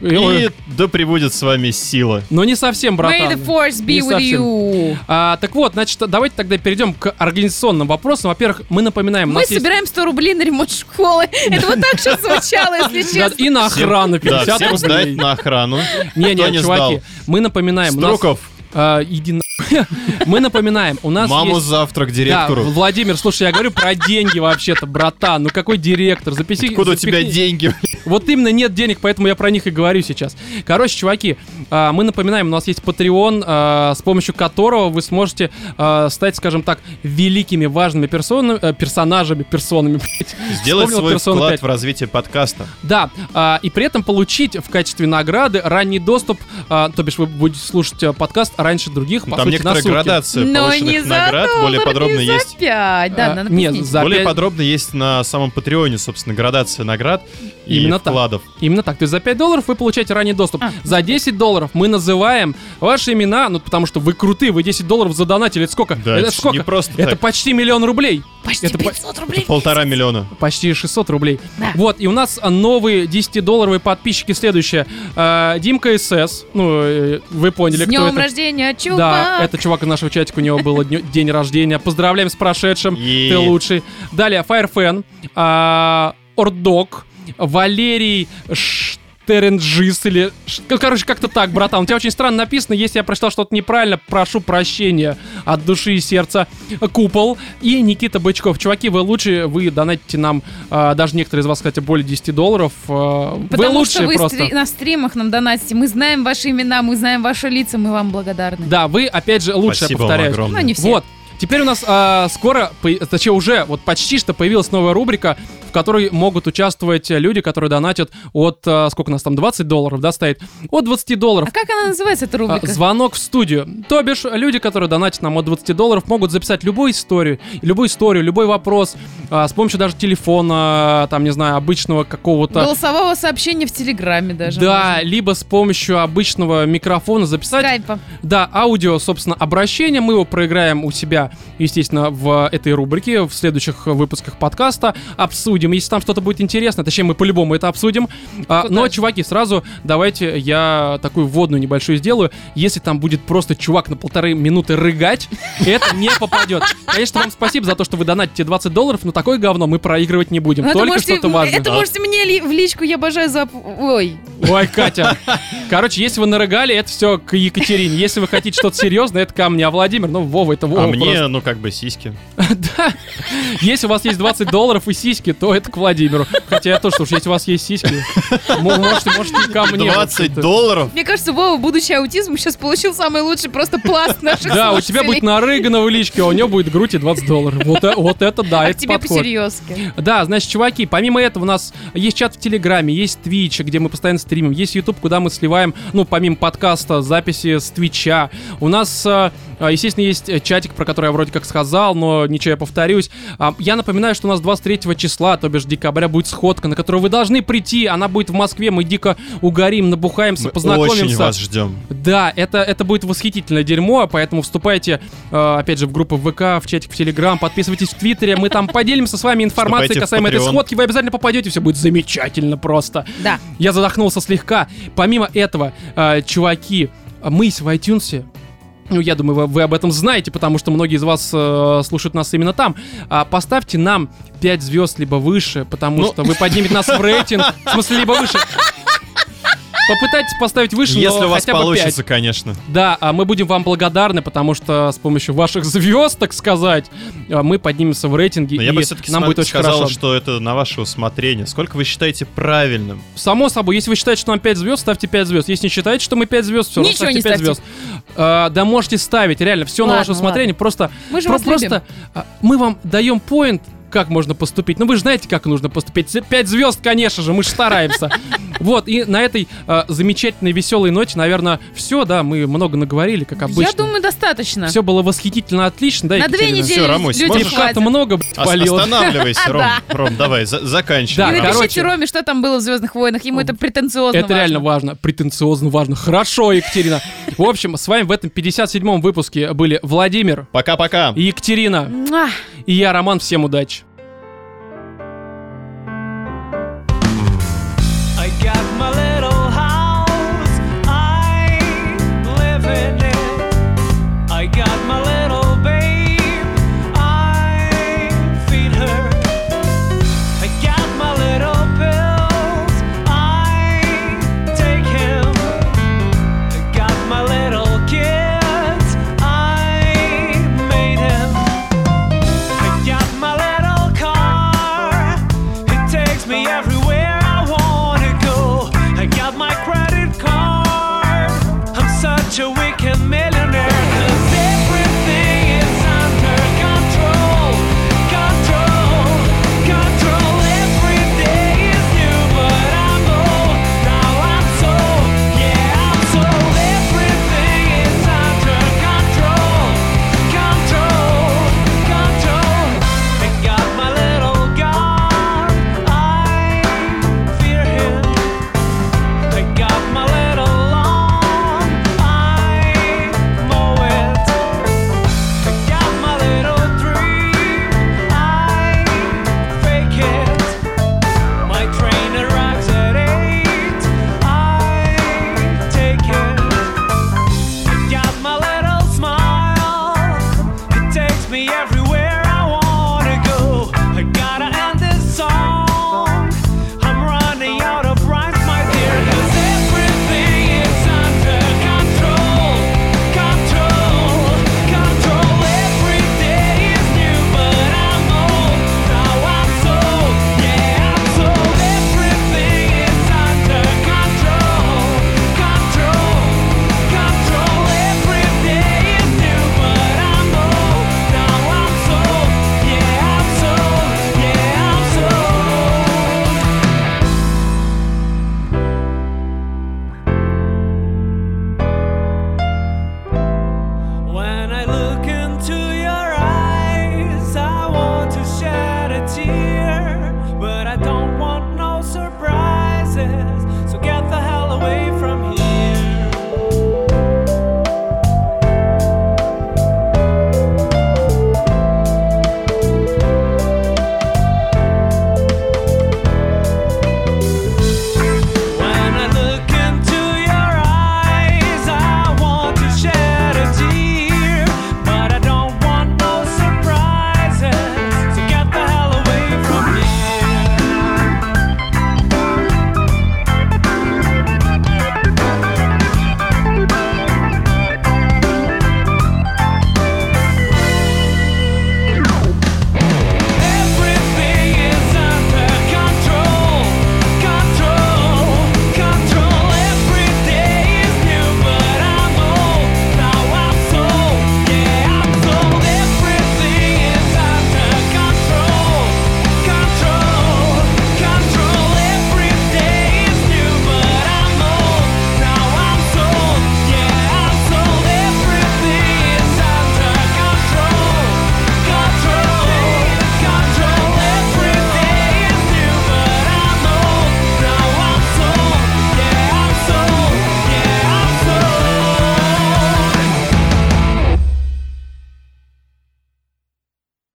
И да прибудет с вами сила. Но не совсем, May братан. the force be with совсем. you. А, так вот, значит, давайте тогда перейдем к организационным вопросам. Во-первых, мы напоминаем, Мы нас есть- собираем 100 рублей на ремонт школы. Это вот так сейчас звучало, если честно. и на охрану Всем- да, 50 всем рублей. сдать на охрану. Не, Кто не, не чуваки, мы напоминаем, а, иди на- (laughs) Мы напоминаем, у нас маму есть... завтра к Да, директору. Владимир, слушай, я говорю про деньги вообще-то, братан. Ну какой директор? Записи. Откуда у тебя запихни- деньги? Вот именно нет денег, поэтому я про них и говорю сейчас. Короче, чуваки, а, мы напоминаем, у нас есть Patreon, а, с помощью которого вы сможете а, стать, скажем так, великими важными персонами, э, персонажами, персонами. Сделать свой «Персона вклад 5». в развитие подкаста. Да, и при этом получить в качестве награды ранний доступ, то бишь вы будете слушать э, подкаст раньше других, по Там сути, некоторая градация Но не за наград. Более доллар, подробно не за есть пять. Да, А, надо нет, за Более пять- подробно есть на самом Патреоне, собственно, градация наград и Именно так. вкладов. Именно так. То есть за 5 долларов вы получаете ранний доступ. А. За 10 долларов мы называем ваши имена, ну потому что вы крутые, вы 10 долларов задонатили. Это сколько? Да, это это сколько? не просто это так. почти миллион рублей. Почти это по- 500 рублей. Полтора миллиона. Почти 600 рублей. Да. Вот, и у нас а, новые 10-долларовые подписчики следующие. А, Димка СС, ну, э, вы поняли, С кто днем это. рождения, чувак! Да, это чувак из нашего чатика, у него был (laughs) день рождения. Поздравляем с прошедшим, ты лучший. Далее, Firefan, а, Ордок, Валерий Штеренджис или... ш- ну, Короче, как-то так, братан. У тебя очень странно написано. Если я прочитал что-то неправильно, прошу прощения от души и сердца. Купол и Никита Бычков. Чуваки, вы лучшие, вы донатите нам, а, даже некоторые из вас, кстати, более 10 долларов. а, вы Потому лучшие что вы просто. стри- на стримах нам донатите. Мы знаем ваши имена, мы знаем ваши лица, мы вам благодарны. Да, вы, опять же, лучшие, Спасибо вам повторяю. огромное. Ну, не все. Вот. Теперь у нас а, скоро, точнее уже, вот почти что появилась новая рубрика, в которой могут участвовать э, люди, которые донатят от, а, сколько у нас там, 20 долларов, да, стоит? От 20 долларов. А как она называется, эта А, рубрика? Звонок в студию. То бишь, люди, которые донатят нам от 20 долларов, могут записать любую историю, любую историю, любой вопрос, а, с помощью даже телефона, там, не знаю, обычного какого-то... Голосового сообщения в Телеграме даже. Да, либо с помощью обычного микрофона записать. Скайпа. Да, аудио, собственно, обращение. Мы его проиграем у себя, естественно, в этой рубрике, в следующих выпусках подкаста. Обсудим. Если там что-то будет интересно, точнее, мы по-любому это обсудим. А, но, чуваки, сразу давайте я такую вводную небольшую сделаю. Если там будет просто чувак на полторы минуты рыгать, это не попадет. Конечно, вам спасибо за то, что вы донатите 20 долларов, но такое говно мы проигрывать не будем. Ну, это Только можете- что-то важное. Это можете мне ли- в личку, я обожаю за... Ой, Ой, Катя. Короче, если вы нарыгали, это все к Екатерине. Если вы хотите что-то серьезное, это ко мне. А Владимир, ну, Вова, это Вова А мне, просто. ну, как бы сиськи. (laughs) Да. Если у вас есть 20 долларов и сиськи, то это к Владимиру. Хотя я тоже, слушай, если у вас есть сиськи, можете, можете ко мне. 20 вообще-то. долларов? мне кажется, Вова, будучи аутизмом, сейчас получил самый лучший просто пласт наших Да, у тебя будет нарыгано в личке, а у него будет грудь и 20 долларов. Вот, э- вот это да, А это тебе подход. по-серьезки. Да, значит, чуваки, помимо этого у нас есть чат в Телеграме, есть Twitch, где мы постоянно стримим, есть YouTube, куда мы сливаем, ну, помимо подкаста, записи с Твича. У нас, э, э, естественно, есть чатик, про который я вроде как сказал, но ничего, я повторюсь. А, Я напоминаю, что у нас 23 числа, то бишь декабря, будет сходка, на которую вы должны прийти. Она будет в Москве, мы дико угорим, набухаемся, Мы познакомимся. очень вас ждем. Да, это, это будет восхитительное дерьмо, поэтому вступайте, э, опять же, в группу ВК, в чатик в Телеграм, подписывайтесь в Твиттере, мы там поделимся с вами информацией касаемо этой сходки, вы обязательно попадете, все будет замечательно просто. Да. Я задохнулся слегка. Помимо этого, э, чуваки, мы в iTunes. Ну, я думаю, вы, вы об этом знаете, потому что многие из вас э, слушают нас именно там. А, поставьте нам 5 звезд либо выше, потому Ну. что вы поднимете нас в рейтинг. (laughs) В смысле, либо выше. Попытайтесь поставить выше, Если но у вас хотя бы 5. получится, конечно. Да, а мы будем вам благодарны, потому что с помощью ваших звезд, так сказать, а, мы поднимемся в рейтинге, Но и я бы все-таки нам будет очень сказал, хорошо. что это на ваше усмотрение. Сколько вы считаете правильным? Само собой, если вы считаете, что нам 5 звезд, ставьте 5 звезд. Если не считаете, что мы 5 звезд, все, Ничего ставьте не 5 ставьте. звезд. А, да можете ставить, реально, все на Ладно, ваше усмотрение. Просто, Мы же про- вас любим. просто а, мы вам даем поинт, как можно поступить. Ну, вы же знаете, как нужно поступить. 5 звезд, конечно же, мы же стараемся. (laughs) Вот, и на этой а, замечательной, веселой ноте, наверное, все, да, мы много наговорили, как обычно. Я думаю, достаточно. Все было восхитительно, отлично, да, На две Екатерина? недели Всё, Рамусь, людям можешь- хватит. много, блядь. Останавливайся, (laughs) Ром. Ром, давай, за- И заканчивай. Да, напишите короче. Роме, что там было в Звездных войнах. Ему это претенциозно Это реально важно, претенциозно важно. Хорошо, Екатерина. В общем, с вами в этом 57-м выпуске были Владимир Пока-пока. и Екатерина. И я, Роман. Всем удачи.